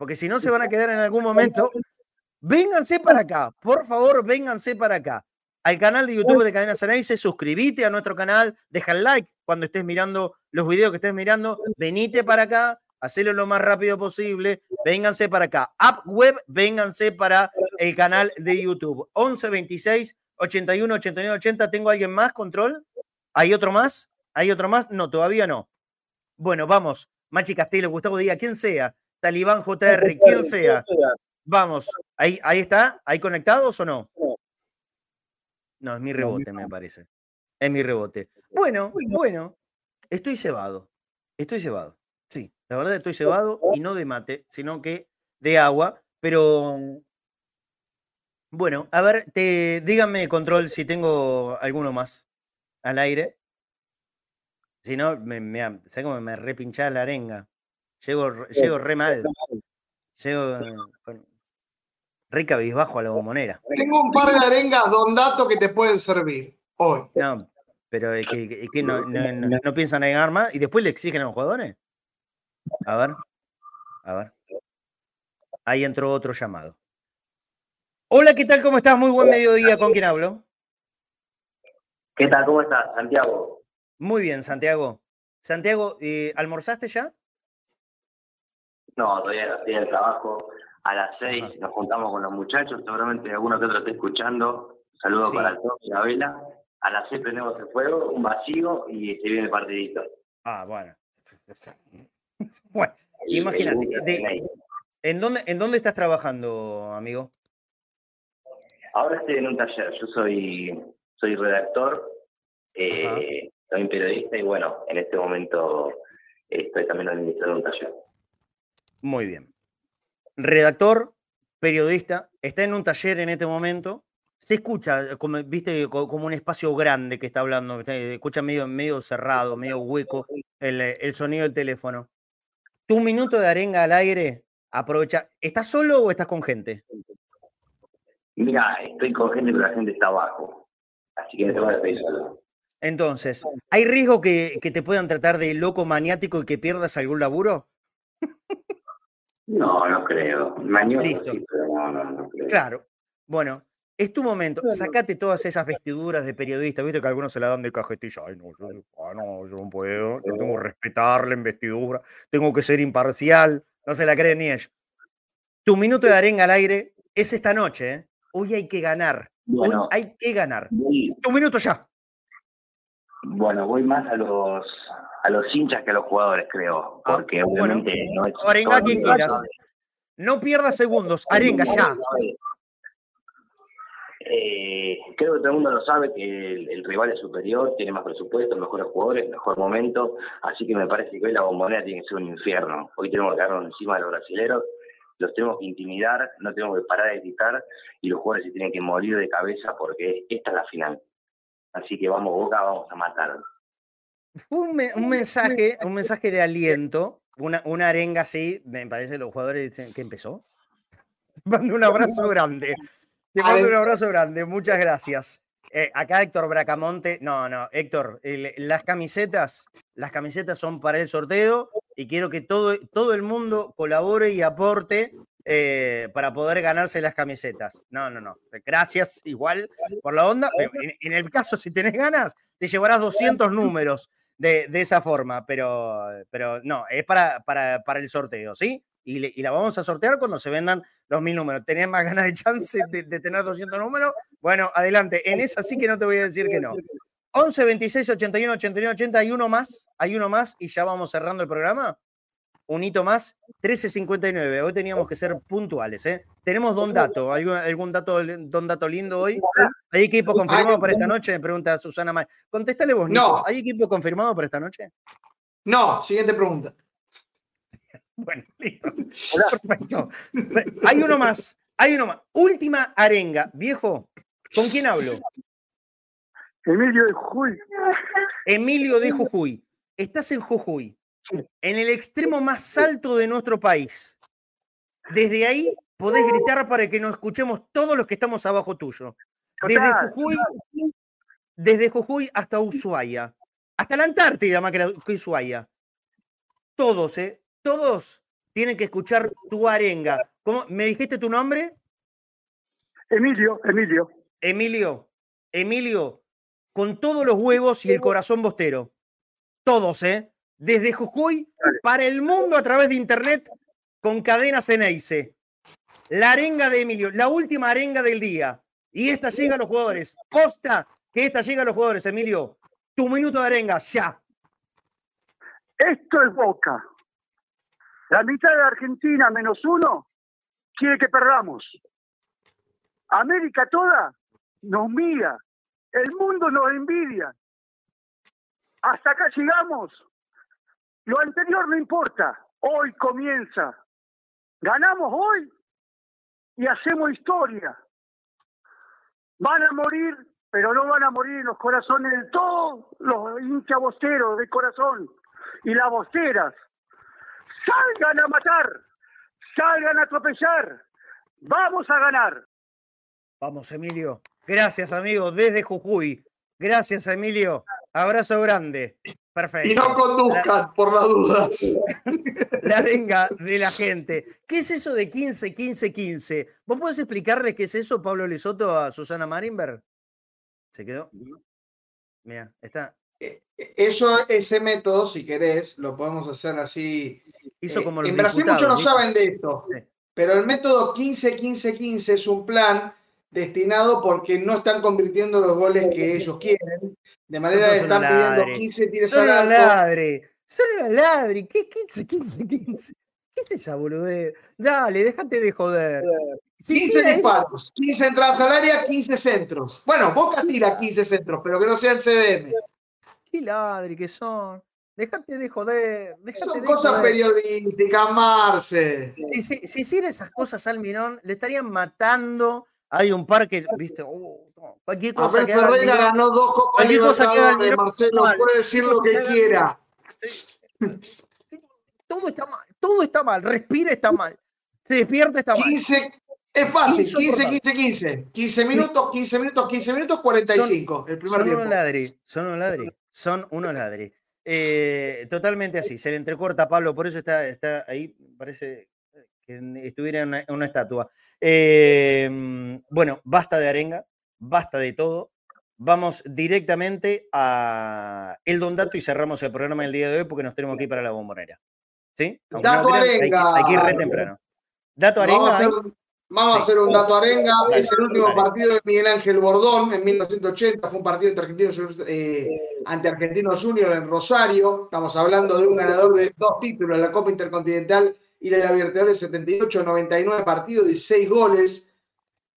S2: Porque si no se van a quedar en algún momento. Vénganse para acá, por favor, vénganse para acá. Al canal de YouTube de Cadena Ceneice, suscríbete a nuestro canal, deja el like cuando estés mirando los videos que estés mirando, venite para acá, hacelo lo más rápido posible, vénganse para acá. App web, vénganse para el canal de YouTube. 11 26 81 89 80. ¿Tengo alguien más? ¿Control? ¿Hay otro más? ¿Hay otro más? No, todavía no. Bueno, vamos. Machi Castelo, Gustavo Díaz, quien sea. Talibán JR, quien sea. Vamos, ahí, ahí está, ahí conectados o no? No, es mi rebote, me parece. Es mi rebote. Bueno, bueno, estoy cebado. Estoy cebado. Sí, la verdad estoy cebado y no de mate, sino que de agua. Pero bueno, a ver, te, díganme, control, si tengo alguno más al aire. Si no, me, me, ¿sabes cómo me repinchás la arenga? Llego, llego re mal. Llego con, re cabizbajo a la bombonera.
S3: Tengo un par de arengas Don Dato que te pueden servir hoy.
S2: No, pero es que, es que no, no, no, no, piensan en armas y después le exigen a los jugadores. A ver, a ver. Ahí entró otro llamado. Hola, ¿qué tal? ¿Cómo estás? Muy buen mediodía. ¿Con quién hablo?
S14: ¿Qué tal? ¿Cómo estás? Santiago.
S2: Muy bien, Santiago. Santiago, eh, ¿almorzaste ya?
S14: No, todavía estoy en el trabajo. A las seis nos juntamos con los muchachos, seguramente alguno que otro esté escuchando. Saludos para el toque y la vela. A las seis prendemos el fuego, un vacío y se viene el partidito.
S2: Ah, bueno. Bueno, imagínate. De, ¿en, dónde, ¿En dónde estás trabajando, amigo?
S14: Ahora estoy en un taller. Yo soy, soy redactor, eh, soy periodista y bueno, en este momento estoy también administrando un taller.
S2: Muy bien. Redactor, periodista, está en un taller en este momento. Se escucha, como, viste, como un espacio grande que está hablando. Se escucha medio, medio cerrado, medio hueco el, el sonido del teléfono. Tu minuto de arenga al aire, aprovecha. ¿Estás solo o estás con gente?
S14: Mira, estoy con gente, pero la gente está abajo. Así que no te voy a pedir solo.
S2: Entonces, ¿hay riesgo que, que, te puedan tratar de loco maniático y que pierdas algún laburo?
S14: No, no creo. Sí, pero no, no, no creo.
S2: Claro. Bueno, es tu momento. Sacate todas esas vestiduras de periodista. Viste que algunos se la dan de cajetilla. Ay, no, yo, ah, no, yo no puedo. Yo tengo que respetar la investidura. Tengo que ser imparcial. No se la creen ni ellos. Tu minuto de arenga al aire es esta noche. ¿eh? Hoy hay que ganar. Hoy hay que ganar. tu minuto ya.
S14: Bueno, voy más a los a los hinchas que a los jugadores, creo. Ah, porque obviamente no es.
S2: Arenga quien quieras. No pierdas segundos. Arenga ya.
S14: Eh, creo que todo el mundo lo sabe que el, rival es superior, tiene más presupuesto, mejores jugadores, mejor momento, así que me parece que hoy la bombonera tiene que ser un infierno. Hoy tenemos que darnos encima de los brasileros, los tenemos que intimidar, no tenemos que parar de gritar y los jugadores se tienen que morir de cabeza porque esta es la final. Así que vamos Boca, vamos a matar.
S2: Un, un mensaje, un mensaje de aliento, una, una arenga así, me parece los jugadores dicen, ¿qué empezó? Mando un abrazo grande. Te mando un abrazo grande, muchas gracias. Eh, acá Héctor Bracamonte, no, no, Héctor, las camisetas, las camisetas son para el sorteo y quiero que todo, todo el mundo colabore y aporte eh, para poder ganarse las camisetas. No, no, no. Gracias igual por la onda. En, el caso, si tenés ganas, te llevarás 200 números de, esa forma, pero, pero no, es para, para, para el sorteo, ¿sí? y, la vamos a sortear cuando se vendan los mil números. ¿Tenés más ganas de chance de, tener 200 números? Bueno, adelante. En esa sí que no te voy a decir que no. 11, 26, 81, 81, 80. Hay uno más, hay uno más y ya vamos cerrando el programa. Un hito más, 13.59. Hoy teníamos que ser puntuales. ¿eh? Tenemos don dato. ¿Algún, algún dato, don dato lindo hoy? ¿Hay equipo confirmado para esta noche? Me pregunta Susana May. Contéstale vos, Nico. No. ¿Hay equipo confirmado para esta noche?
S3: No, siguiente pregunta.
S2: Bueno, listo. Perfecto. Hay uno más. Hay uno más. Última arenga. Viejo, ¿con quién hablo?
S7: Emilio de Jujuy.
S2: Emilio de Jujuy. Estás en Jujuy, en el extremo más alto de nuestro país. Desde ahí podés gritar para que nos escuchemos todos los que estamos abajo tuyo. Desde Jujuy, desde Jujuy hasta Ushuaia. Hasta la Antártida, más que Ushuaia. Todos, ¿eh? todos tienen que escuchar tu arenga. ¿Cómo? ¿Me dijiste tu nombre?
S7: Emilio, Emilio.
S2: Emilio, Emilio, con todos los huevos y el corazón bostero. Todos, ¿eh? Desde Jujuy para el mundo a través de internet con cadenas Ceneice. La arenga de Emilio, la última arenga del día. Y esta llega a los jugadores. Posta que esta llega a los jugadores, Emilio. Tu minuto de arenga, ya.
S7: Esto es Boca. La mitad de Argentina menos uno quiere que perdamos. América toda nos mira. El mundo nos envidia. Hasta acá llegamos. Lo anterior no importa. Hoy comienza. Ganamos hoy y hacemos historia. Van a morir, pero no van a morir en los corazones de todos los hinchas bosteros de corazón y las bosteras salgan a matar, salgan a atropellar, vamos a ganar.
S2: Vamos, Emilio. Gracias, amigo, desde Jujuy. Gracias, Emilio. Abrazo grande. Perfecto.
S3: Y no conduzcan, por la duda.
S2: La venga de la gente. ¿Qué es eso de 15, 15, 15? ¿Vos podés explicarle qué es eso, Pablo Lesoto, a Susana Marinberg? ¿Se quedó? Mira, está.
S3: E, e, eso, ese método, si querés, lo podemos hacer así
S2: Hizo eh, como
S3: en Brasil muchos no saben de esto, pero el método 15-15-15 es un plan destinado porque no están convirtiendo los goles que ellos quieren, de manera que están pidiendo 15 tiros
S2: Solo al ladre, solo ladre, ¿qué 15, 15, 15? ¿Qué es esa boludez? Dale, déjate de joder.
S3: 15 disparos, 15 entradas al área, 15 centros. Bueno, Boca tira 15 centros, pero que no sea el CDM.
S2: ¿Qué ladri que son? Déjate de joder.
S3: Son cosas periodísticas, Marce.
S2: Si, si, si, hiciera esas cosas al Mirón, le estarían matando. Hay un par que, viste, uh, cualquier cosa.
S3: A ver, Ferreira ganó dos Copas Libertadores, Marcelo, puede decir lo que quiera.
S2: Todo está mal. todo está mal, respira está mal, se despierta está mal.
S3: 15, es fácil, 15, 15, 15. 15 minutos, 15 minutos, 15 minutos, 45. Son, el primer
S2: son
S3: tiempo.
S2: unos ladri, son unos ladri, son unos ladri. Eh, totalmente así, se le entrecorta a Pablo, por eso está, está ahí, parece que estuviera en una, una estatua. Eh, bueno, basta de arenga, basta de todo. Vamos directamente a el Don Dato y cerramos el programa del día de hoy porque nos tenemos que ir para la bombonera. ¿Sí?
S3: Aunque dato
S2: no
S3: crean,
S2: hay, hay, que, ir re temprano. Dato arenga.
S3: Vamos a hacer, vamos a hacer un dato arenga.
S2: Dale,
S3: es el último
S2: dale.
S3: partido de Miguel Ángel Bordón en 1980. Fue un partido entre argentinos, eh, ante Argentinos Junior en Rosario. Estamos hablando de un ganador de dos títulos, la Copa Intercontinental y la Libertadores 78, 99 partidos, 16 goles.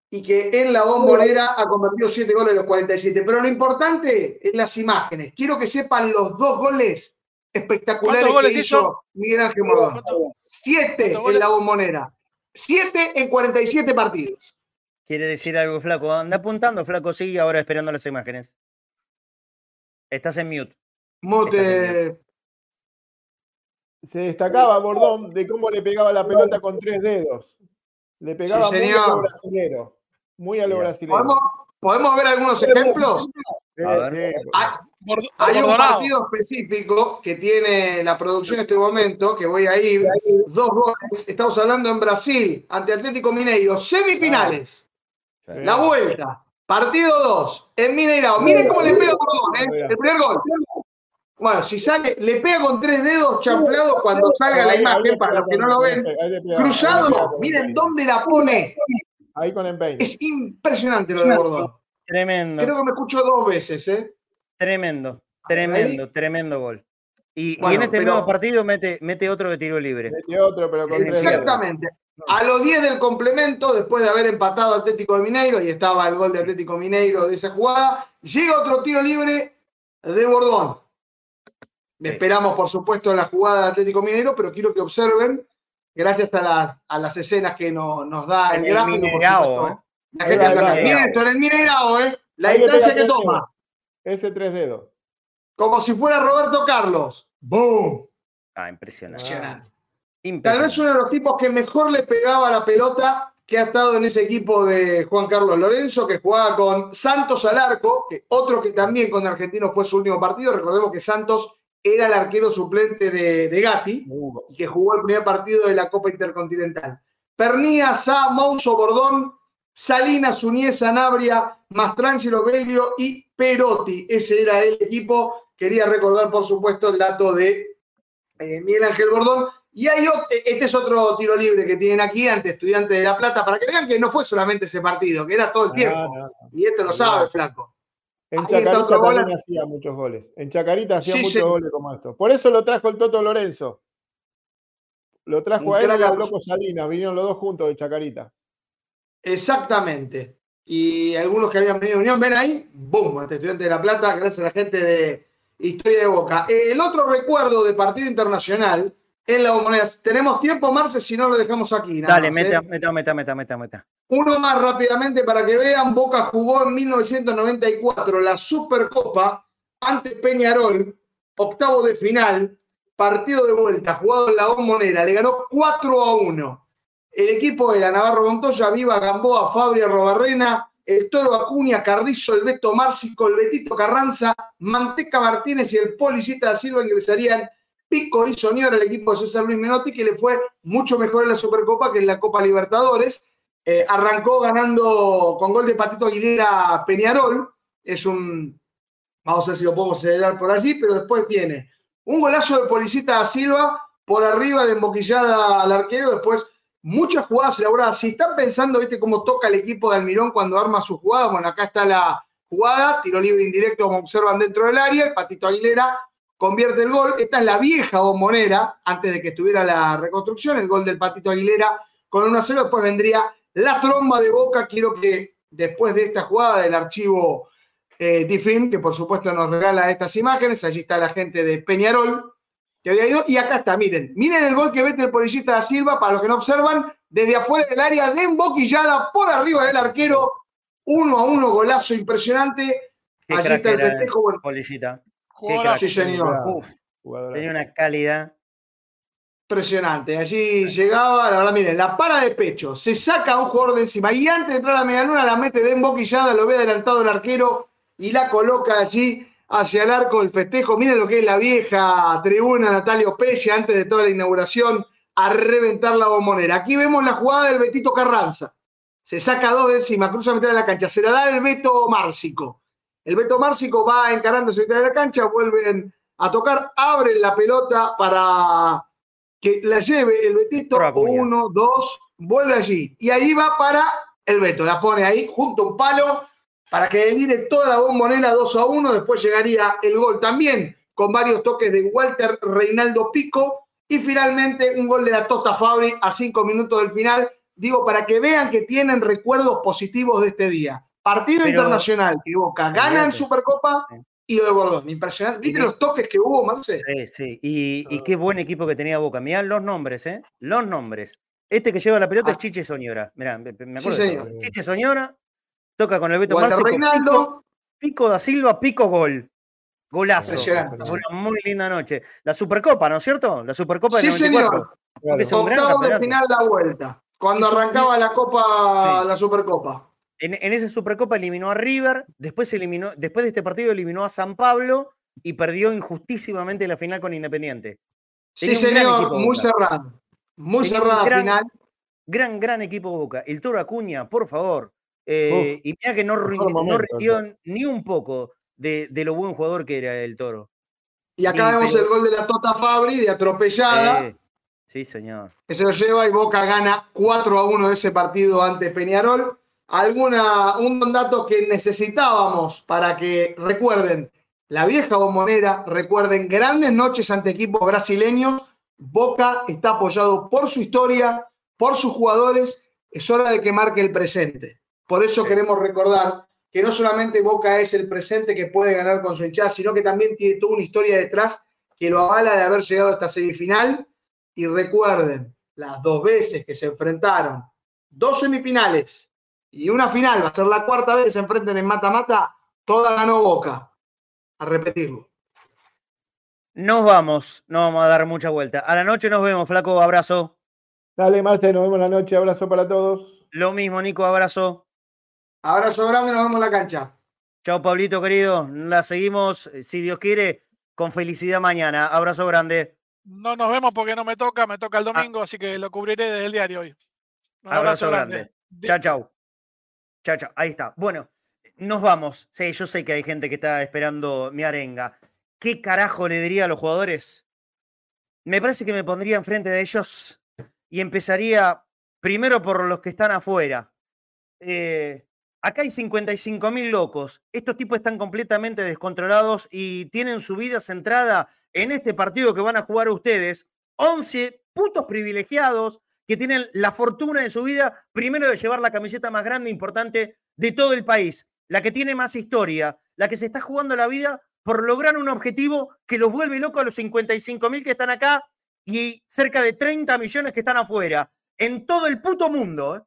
S3: Y que en la bombonera ha convertido 7 goles en los 47. Pero lo importante es las imágenes. Quiero que sepan los dos goles espectaculares
S9: ¿Cuántos goles
S3: que
S9: hizo?
S3: hizo Miguel Ángel Bordón. Siete en la bombonera. Siete en 47 partidos.
S2: Quiere decir algo, Flaco. Anda apuntando, Flaco, sigue ahora esperando las imágenes. Estás en mute.
S3: Mute.
S4: Se destacaba Bordón de cómo le pegaba la pelota con tres dedos. Le pegaba
S3: Sí,
S4: muy a lo brasilero. Muy a lo brasilero.
S3: ¿Podemos, podemos ver algunos ejemplos?
S2: A ver.
S3: Hay, hay un partido específico que tiene la producción en este momento, que voy a ir, dos goles. Estamos hablando en Brasil, ante Atlético Mineiro, semifinales. La vuelta, partido 2, en Mineirao. Miren cómo le pega a Bordón, ¿eh? El primer gol. Bueno, si sale, le pega con tres dedos champleados cuando salga la imagen, para los que no lo ven. Cruzado, miren dónde la pone.
S4: Ahí con empeine.
S3: Es impresionante lo de Bordón.
S2: Tremendo.
S3: Creo que me escucho dos veces, ¿eh?
S2: Tremendo, tremendo, tremendo gol. Y, en este
S3: pero-
S2: nuevo partido mete, mete otro de tiro libre.
S4: Mete otro, pero con.
S3: Exactamente. A los 10 del complemento, después de haber empatado Atlético de Mineiro, y estaba el gol de Atlético Mineiro de esa jugada, llega otro tiro libre de Bordón. Esperamos, por supuesto, en la jugada de Atlético Mineiro, pero quiero que observen, gracias a, la- a las escenas que no- nos da el,
S2: el
S3: gráfico. supuesto,
S2: ¿eh?
S3: La gente. Miren esto en el Mineirao, ¿eh? La
S4: Ahí
S3: distancia que toma.
S4: Ese tres dedos.
S3: Como si fuera Roberto Carlos. ¡Boom!
S2: Ah, impresionante.
S3: Impresionante. Tal vez uno de los tipos que mejor le pegaba la pelota que ha estado en ese equipo de Juan Carlos Lorenzo, que jugaba con Santos al arco, que otro que también con Argentinos fue su último partido. Recordemos que Santos era el arquero suplente de, de Gatti y que jugó el primer partido de la Copa Intercontinental. Pernía, Sá, Mouso, Bordón, Salinas, Suñez, Sanabria, Mastrangelo, Belio y Perotti. Ese era el equipo. Quería recordar, por supuesto, el dato de eh, Miguel Ángel Bordón. Y hay ot- este es otro tiro libre que tienen aquí ante Estudiantes de La Plata, para que vean que no fue solamente ese partido, que era todo el tiempo.
S4: No, no.
S3: Y esto lo sabe, flaco.
S4: En Chacarita también hacía muchos goles. En Chacarita hacía
S3: Sí,
S4: muchos
S3: sí.
S4: goles como estos. Por eso lo trajo el Toto Lorenzo. Lo trajo
S3: Un
S4: a él y
S3: absoluto.
S4: Loco Salinas. Vinieron los dos juntos de Chacarita.
S3: Exactamente. Y algunos que habían venido de Unión, ven ahí, ¡boom! Ante Estudiantes de La Plata, gracias a la gente de Historia de Boca. El otro recuerdo de partido internacional en la bombonera. Tenemos tiempo, Marce, si no lo dejamos aquí. nada
S2: Dale,
S3: más, ¿eh?
S2: meta, meta, meta, meta, meta, meta.
S3: Uno más rápidamente para que vean, Boca jugó en 1994 la Supercopa ante Peñarol, octavo de final, partido de vuelta, jugado en la bombonera, le ganó 4 a 1. El equipo era Navarro Montoya, Viva Gamboa, Fabria Robarrena, el Toro Acuña, Carrizo, el Beto Márcico, el Betito Carranza, Manteca Martínez y el Policita da Silva ingresarían Pico y Soñora, el equipo de César Luis Menotti, que le fue mucho mejor en la Supercopa que en la Copa Libertadores. Eh, arrancó ganando con gol de Patito Aguilera a Peñarol. Es un. Vamos a ver si lo podemos acelerar por allí, pero después tiene un golazo de Policita da Silva por arriba de emboquillada al arquero. Después muchas jugadas elaboradas. Si están pensando, viste, cómo toca el equipo de Almirón cuando arma su jugada, bueno, acá está la jugada, tiro libre indirecto, como observan dentro del área, el Patito Aguilera convierte el gol. Esta es la vieja bombonera, antes de que estuviera la reconstrucción, el gol del Patito Aguilera con 1 a 0. Después vendría la tromba de Boca. Quiero que después de esta jugada del archivo eh, Difin, que por supuesto nos regala estas imágenes, allí está la gente de Peñarol, que había ido, y acá está, miren, miren el gol que mete el policista da Silva, para los que no observan, desde afuera del área de emboquillada, por arriba del arquero, uno a uno, golazo impresionante.
S2: Qué
S3: Allí está el festejo, bueno,
S2: Crack.
S3: Sí, señor.
S2: Uf, tenía una calidad.
S3: Impresionante. Allí llegaba, la verdad, miren, la para de pecho, se saca a un jugador de encima y antes de entrar a la medialuna la mete de emboquillada, lo ve adelantado el arquero y la coloca allí hacia el arco del festejo. Miren lo que es la vieja tribuna Natalio Pelle antes de toda la inauguración a reventar la bombonera. Aquí vemos la jugada del Betito Carranza. Se saca dos de encima, cruza a mitad de la cancha. Se la da el Beto Márcico. El Beto Márcico va encarando a mitad de la cancha, vuelven a tocar, abren la pelota para que la lleve el Betito. Uno, dos, vuelve allí. Y ahí va para el Beto. La pone ahí junto a un palo para que delire toda la bombonera 2 a 1. Después llegaría el gol también con varios toques de Walter Reinaldo Pico. Y finalmente un gol de la Tota Fabri a cinco minutos del final. Digo, para que vean que tienen recuerdos positivos de este día. Partido internacional que Boca gana en Supercopa y lo de Bordón. Impresionante. ¿Viste los toques que hubo, Marce?
S2: Sí, sí. Y, qué buen equipo que tenía Boca. Mirá los nombres, ¿eh? Los nombres. Este que lleva la pelota es ah. Chiche Soñora. Mirá, me acuerdo. Chiche Soñora, toca con el Beto Márcico. Pico, Pico da Silva, Pico Gol. Golazo. Una muy linda noche. La Supercopa, ¿no es cierto? La Supercopa del sí, 94.
S3: Señor. Es gran de final la vuelta. Cuando arrancaba la Copa, la Supercopa.
S2: En, en, esa Supercopa eliminó a River, después, eliminó, después de este partido eliminó a San Pablo y perdió injustísimamente la final con Independiente.
S3: sí, señor, muy cerrado. Muy cerrada
S2: gran,
S3: final.
S2: Gran, gran equipo Boca. El Toro Acuña, por favor. Eh, y mira que no, rindió, ni un poco de, lo buen jugador que era el Toro.
S3: Y acá vemos el gol de la Tota Fabri, de atropellada.
S2: sí, señor.
S3: Que se lo lleva y Boca gana 4 a 1 de ese partido ante Peñarol. Alguna, un dato que necesitábamos para que recuerden la vieja bombonera, recuerden grandes noches ante equipos brasileños. Boca está apoyado por su historia, por sus jugadores. Es hora de que marque el presente. Por eso queremos recordar que no solamente Boca es el presente que puede ganar con su hinchada, sino que también tiene toda una historia detrás que lo avala de haber llegado a esta semifinal. Y recuerden, las dos veces que se enfrentaron, dos semifinales y una final, va a ser la cuarta vez que se enfrenten en mata-mata, toda ganó Boca. A repetirlo.
S2: Nos vamos, no vamos a dar mucha vuelta. A la noche nos vemos, flaco, abrazo.
S4: Dale, Marce, nos vemos la noche, abrazo para todos.
S2: Lo mismo, Nico, abrazo.
S3: Abrazo grande, nos vemos en la cancha.
S2: Chao, Pablito, querido. La seguimos, eh, si Dios quiere, con felicidad mañana. Abrazo grande.
S9: No nos vemos porque no me toca, me toca el ah. domingo, así que lo cubriré desde el diario hoy.
S2: abrazo, grande. Chao, chao. Chao, chao. Ahí está. Bueno, nos vamos. Sí, yo sé que hay gente que está esperando mi arenga. ¿Qué carajo le diría a los jugadores? Me parece que me pondría enfrente de ellos y empezaría primero por los que están afuera. Eh, Acá hay 55 mil locos. Estos tipos están completamente descontrolados y tienen su vida centrada en este partido que van a jugar ustedes. 11 putos privilegiados que tienen la fortuna de su vida, primero de llevar la camiseta más grande e importante de todo el país, la que tiene más historia, la que se está jugando la vida por lograr un objetivo que los vuelve locos a los 55 mil que están acá y cerca de 30 millones que están afuera, en todo el puto mundo. ¿eh?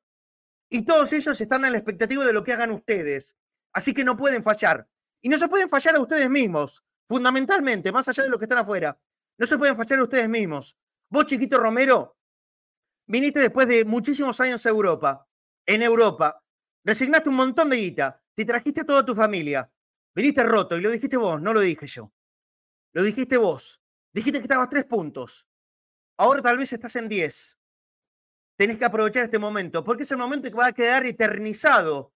S2: Y todos ellos están en la expectativa de lo que hagan ustedes. Así que no pueden fallar. Y no se pueden fallar a ustedes mismos, fundamentalmente, más allá de los que están afuera. No se pueden fallar a ustedes mismos. Vos, chiquito Romero, viniste después de muchísimos años a Europa. En Europa. Resignaste un montón de guita. Te trajiste a toda tu familia. Viniste roto y lo dijiste vos, no lo dije yo. Lo dijiste vos. Dijiste que estabas tres puntos. Ahora tal vez estás en diez tenés que aprovechar este momento, porque es el momento que va a quedar eternizado.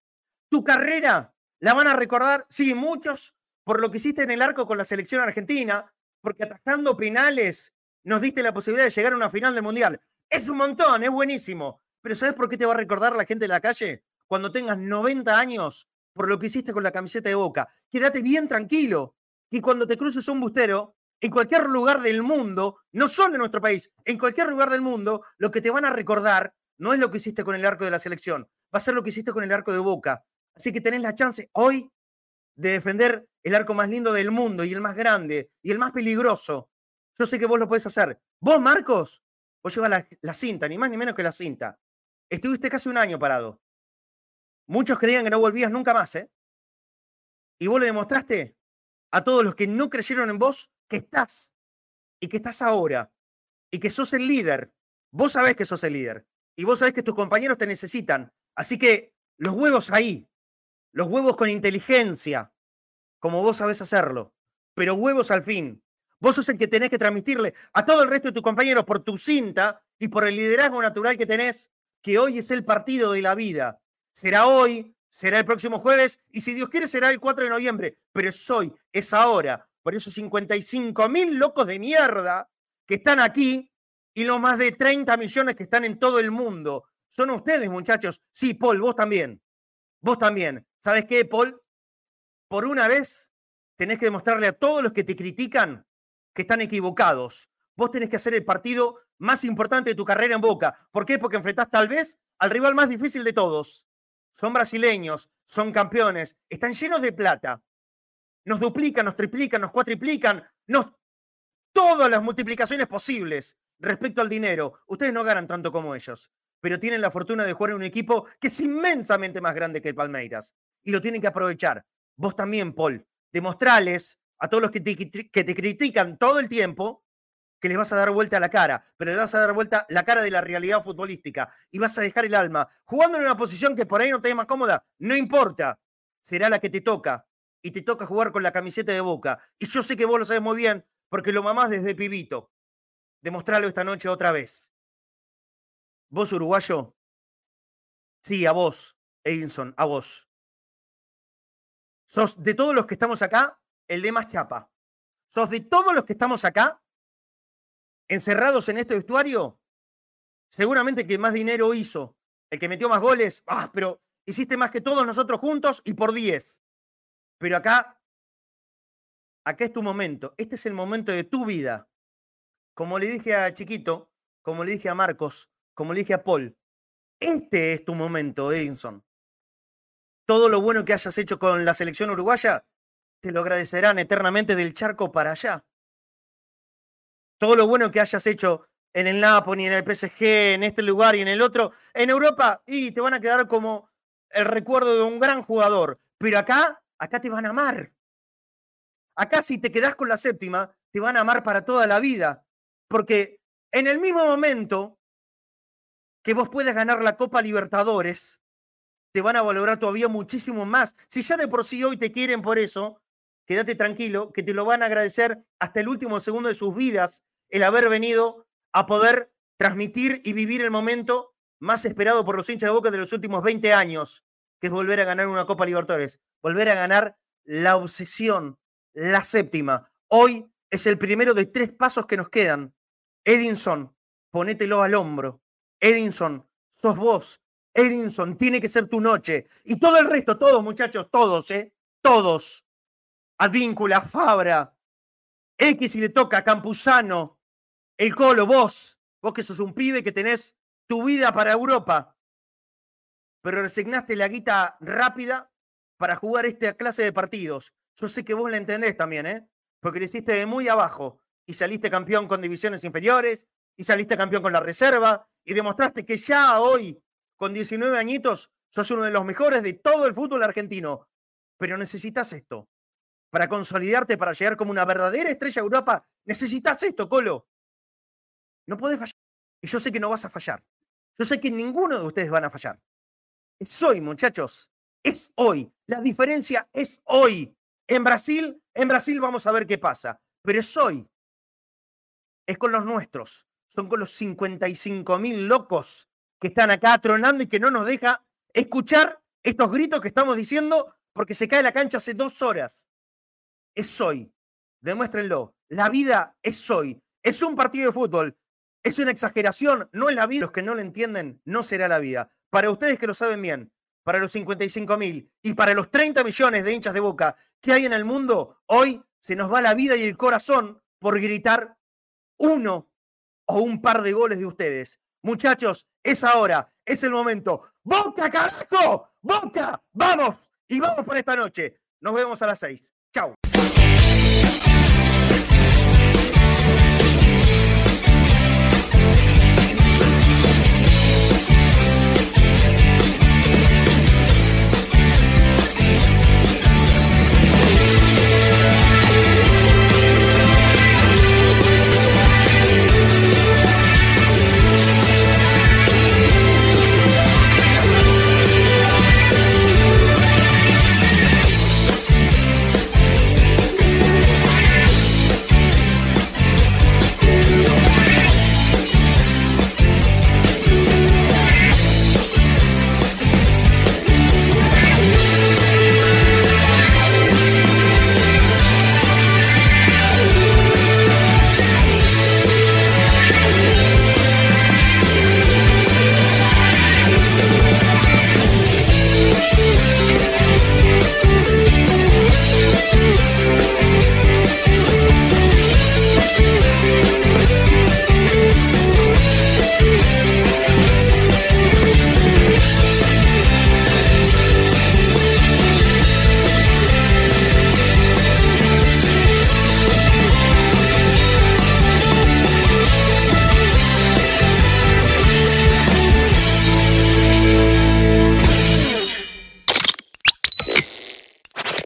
S2: Tu carrera la van a recordar, sí, muchos, por lo que hiciste en el arco con la selección argentina, porque atajando penales nos diste la posibilidad de llegar a una final del Mundial. Es un montón, es buenísimo. Pero ¿sabes por qué te va a recordar la gente de la calle? Cuando tengas 90 años, por lo que hiciste con la camiseta de boca. Quédate bien tranquilo. Y cuando te cruces un bustero, en cualquier lugar del mundo, no solo en nuestro país, en cualquier lugar del mundo, lo que te van a recordar no es lo que hiciste con el arco de la selección, va a ser lo que hiciste con el arco de Boca. Así que tenés la chance hoy de defender el arco más lindo del mundo y el más grande y el más peligroso. Yo sé que vos lo podés hacer. Vos, Marcos, vos llevas la, cinta, ni más ni menos que la cinta. Estuviste casi un año parado. Muchos creían que no volvías nunca más, ¿eh? Y vos le demostraste a todos los que no creyeron en vos que estás y que estás ahora. y que sos el líder. Vos sabés que sos el líder y vos sabés que tus compañeros te necesitan. Así que los huevos ahí, los huevos con inteligencia, como vos sabés hacerlo, pero huevos al fin. Vos sos el que tenés que transmitirle a todo el resto de tus compañeros por tu cinta y por el liderazgo natural que tenés, que hoy es el partido de la vida. Será hoy, será el próximo jueves y si Dios quiere será el 4 de noviembre, pero es hoy, es ahora. Por esos 55 mil locos de mierda que están aquí y los más de 30 millones que están en todo el mundo. Son ustedes, muchachos. Sí, Paul, vos también. Vos también. ¿Sabes qué, Paul? Por una vez tenés que demostrarle a todos los que te critican que están equivocados. Vos tenés que hacer el partido más importante de tu carrera en Boca. ¿Por qué? Porque enfrentás tal vez al rival más difícil de todos. Son brasileños, son campeones, están llenos de plata. Nos duplican, nos triplican, nos cuatriplican, nos... todas las multiplicaciones posibles respecto al dinero. Ustedes no ganan tanto como ellos, pero tienen la fortuna de jugar en un equipo que es inmensamente más grande que el Palmeiras y lo tienen que aprovechar. Vos también, Paul, demostrales a todos los que te, que te critican todo el tiempo que les vas a dar vuelta a la cara, pero le vas a dar vuelta la cara de la realidad futbolística y vas a dejar el alma jugando en una posición que por ahí no te es más cómoda, no importa, será la que te toca y te toca jugar con la camiseta de boca. Y yo sé que vos lo sabes muy bien porque lo mamás desde pibito. Demostralo esta noche otra vez. ¿Vos, uruguayo? Sí, a vos, Edinson, a vos. Sos de todos los que estamos acá, el de más chapa. Sos de todos los que estamos acá, encerrados en este vestuario, seguramente el que más dinero hizo, el que metió más goles, ah, pero hiciste más que todos nosotros juntos y por 10. Pero acá, acá es tu momento. Este es el momento de tu vida. Como le dije a Chiquito, como le dije a Marcos, como le dije a Paul, este es tu momento, Edinson. Todo lo bueno que hayas hecho con la selección uruguaya, te lo agradecerán eternamente del charco para allá. Todo lo bueno que hayas hecho en el Napoli, en el PSG, en este lugar y en el otro, en Europa, y te van a quedar como el recuerdo de un gran jugador. Pero acá, acá te van a amar. Acá si te quedás con la séptima, te van a amar para toda la vida. Porque en el mismo momento que vos puedas ganar la Copa Libertadores, te van a valorar todavía muchísimo más. Si ya de por sí hoy te quieren por eso, quédate tranquilo, que te lo van a agradecer hasta el último segundo de sus vidas el haber venido a poder transmitir y vivir el momento más esperado por los hinchas de Boca de los últimos 20 años, que es volver a ganar una Copa Libertadores, volver a ganar la obsesión, la séptima. Hoy es el primero de tres pasos que nos quedan Edinson, ponételo al hombro. Edinson, sos vos. Edinson, tiene que ser tu noche. Y todo el resto, todos muchachos, todos, ¿eh? Todos. Advíncula, Fabra, X si le toca, Campuzano, el Colo, vos. Vos que sos un pibe que tenés tu vida para Europa. Pero resignaste la guita rápida para jugar esta clase de partidos. Yo sé que vos la entendés también, ¿eh? Porque lo hiciste de muy abajo y saliste campeón con divisiones inferiores, y saliste campeón con la reserva, y demostraste que ya hoy, con 19 añitos, sos uno de los mejores de todo el fútbol argentino. Pero necesitas esto. Para consolidarte, para llegar como una verdadera estrella a Europa, necesitas esto, Colo. No puedes fallar. Y yo sé que no vas a fallar. Yo sé que ninguno de ustedes van a fallar. Es hoy, muchachos. Es hoy. La diferencia es hoy. En Brasil, en Brasil vamos a ver qué pasa. Pero es hoy es con los nuestros, son con los 55 mil locos que están acá tronando y que no nos deja escuchar estos gritos que estamos diciendo porque se cae la cancha hace dos horas. Es hoy, demuéstrenlo. La vida es hoy. Es un partido de fútbol. Es una exageración, no es la vida. Los que no lo entienden, no será la vida. Para ustedes que lo saben bien, para los 55 mil y para los 30 millones de hinchas de boca que hay en el mundo, hoy se nos va la vida y el corazón por gritar uno o un par de goles de ustedes. Muchachos, es ahora, es el momento. ¡Boca, carajo! ¡Boca! ¡Vamos! Y vamos por esta noche. Nos vemos a las seis. Chao.